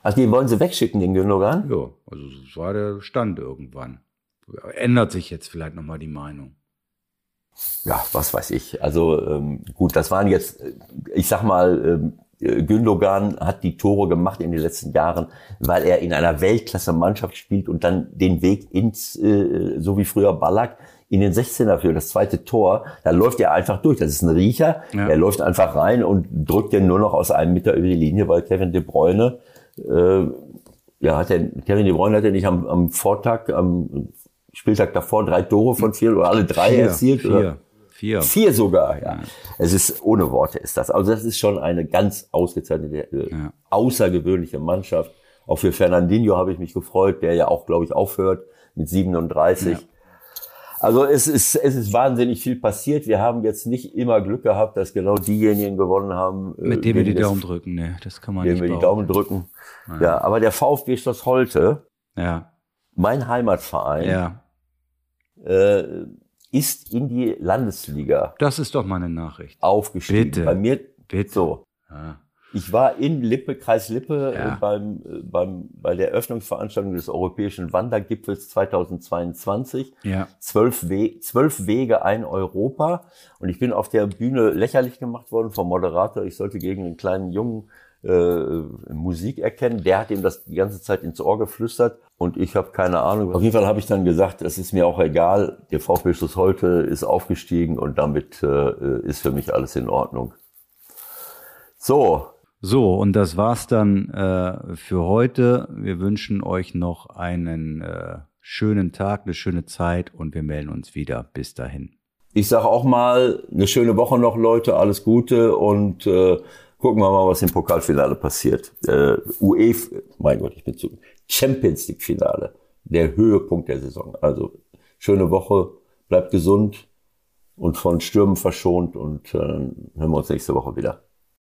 Also die wollen sie wegschicken, den Gündogan? Ja, also das war der Stand irgendwann. Ändert sich jetzt vielleicht nochmal die Meinung. Ja, was weiß ich. Also ähm, gut, das waren jetzt, ich sag mal, ähm, Gündogan hat die Tore gemacht in den letzten Jahren, weil er in einer Weltklasse-Mannschaft spielt und dann den Weg ins, äh, so wie früher Ballack, in den 16er für das zweite Tor, da läuft er einfach durch. Das ist ein Riecher. Ja. Er läuft einfach rein und drückt den nur noch aus einem Meter über die Linie, weil Kevin De Bruyne, äh, ja, hat der, Kevin De Bruyne hat er nicht am, am Vortag, am Spieltag davor drei Tore von vier oder alle drei vier, erzielt? Vier. Oder? Vier. Vier sogar, ja. ja. Es ist, ohne Worte ist das. Also das ist schon eine ganz ausgezeichnete, äh, ja. außergewöhnliche Mannschaft. Auch für Fernandinho habe ich mich gefreut, der ja auch, glaube ich, aufhört mit 37. Ja. Also es ist, es ist wahnsinnig viel passiert. Wir haben jetzt nicht immer Glück gehabt, dass genau diejenigen gewonnen haben. Äh, Mit denen wir die Daumen drücken, ne, das kann man nicht. Denen wir die Daumen drücken. Nein. Ja, aber der VfB Schloss Holte, ja. mein Heimatverein, ja. äh, ist in die Landesliga Das ist doch mal eine Nachricht. aufgestiegen. Bitte. Bei mir Bitte. so. Ja. Ich war in Lippe, Kreis Lippe, Ja. äh, beim, äh, beim, bei der Eröffnungsveranstaltung des Europäischen Wandergipfels 2022. Ja. Zwölf, We zwölf Wege, ein Europa. Und ich bin auf der Bühne lächerlich gemacht worden vom Moderator. Ich sollte gegen einen kleinen Jungen äh, Musik erkennen. Der hat ihm das die ganze Zeit ins Ohr geflüstert. Und ich habe keine Ahnung. Auf jeden Fall habe ich dann gesagt, es ist mir auch egal. Der VfB Schluss heute ist aufgestiegen und damit äh, ist für mich alles in Ordnung. So, So, und das war's dann äh, für heute. Wir wünschen euch noch einen äh, schönen Tag, eine schöne Zeit und wir melden uns wieder. Bis dahin. Ich sage auch mal, eine schöne Woche noch, Leute, alles Gute und äh, gucken wir mal, was im Pokalfinale passiert. Äh, UEFA, mein Gott, ich bin zu Champions League Finale, der Höhepunkt der Saison. Also schöne Woche, bleibt gesund und von Stürmen verschont und äh, hören wir uns nächste Woche wieder.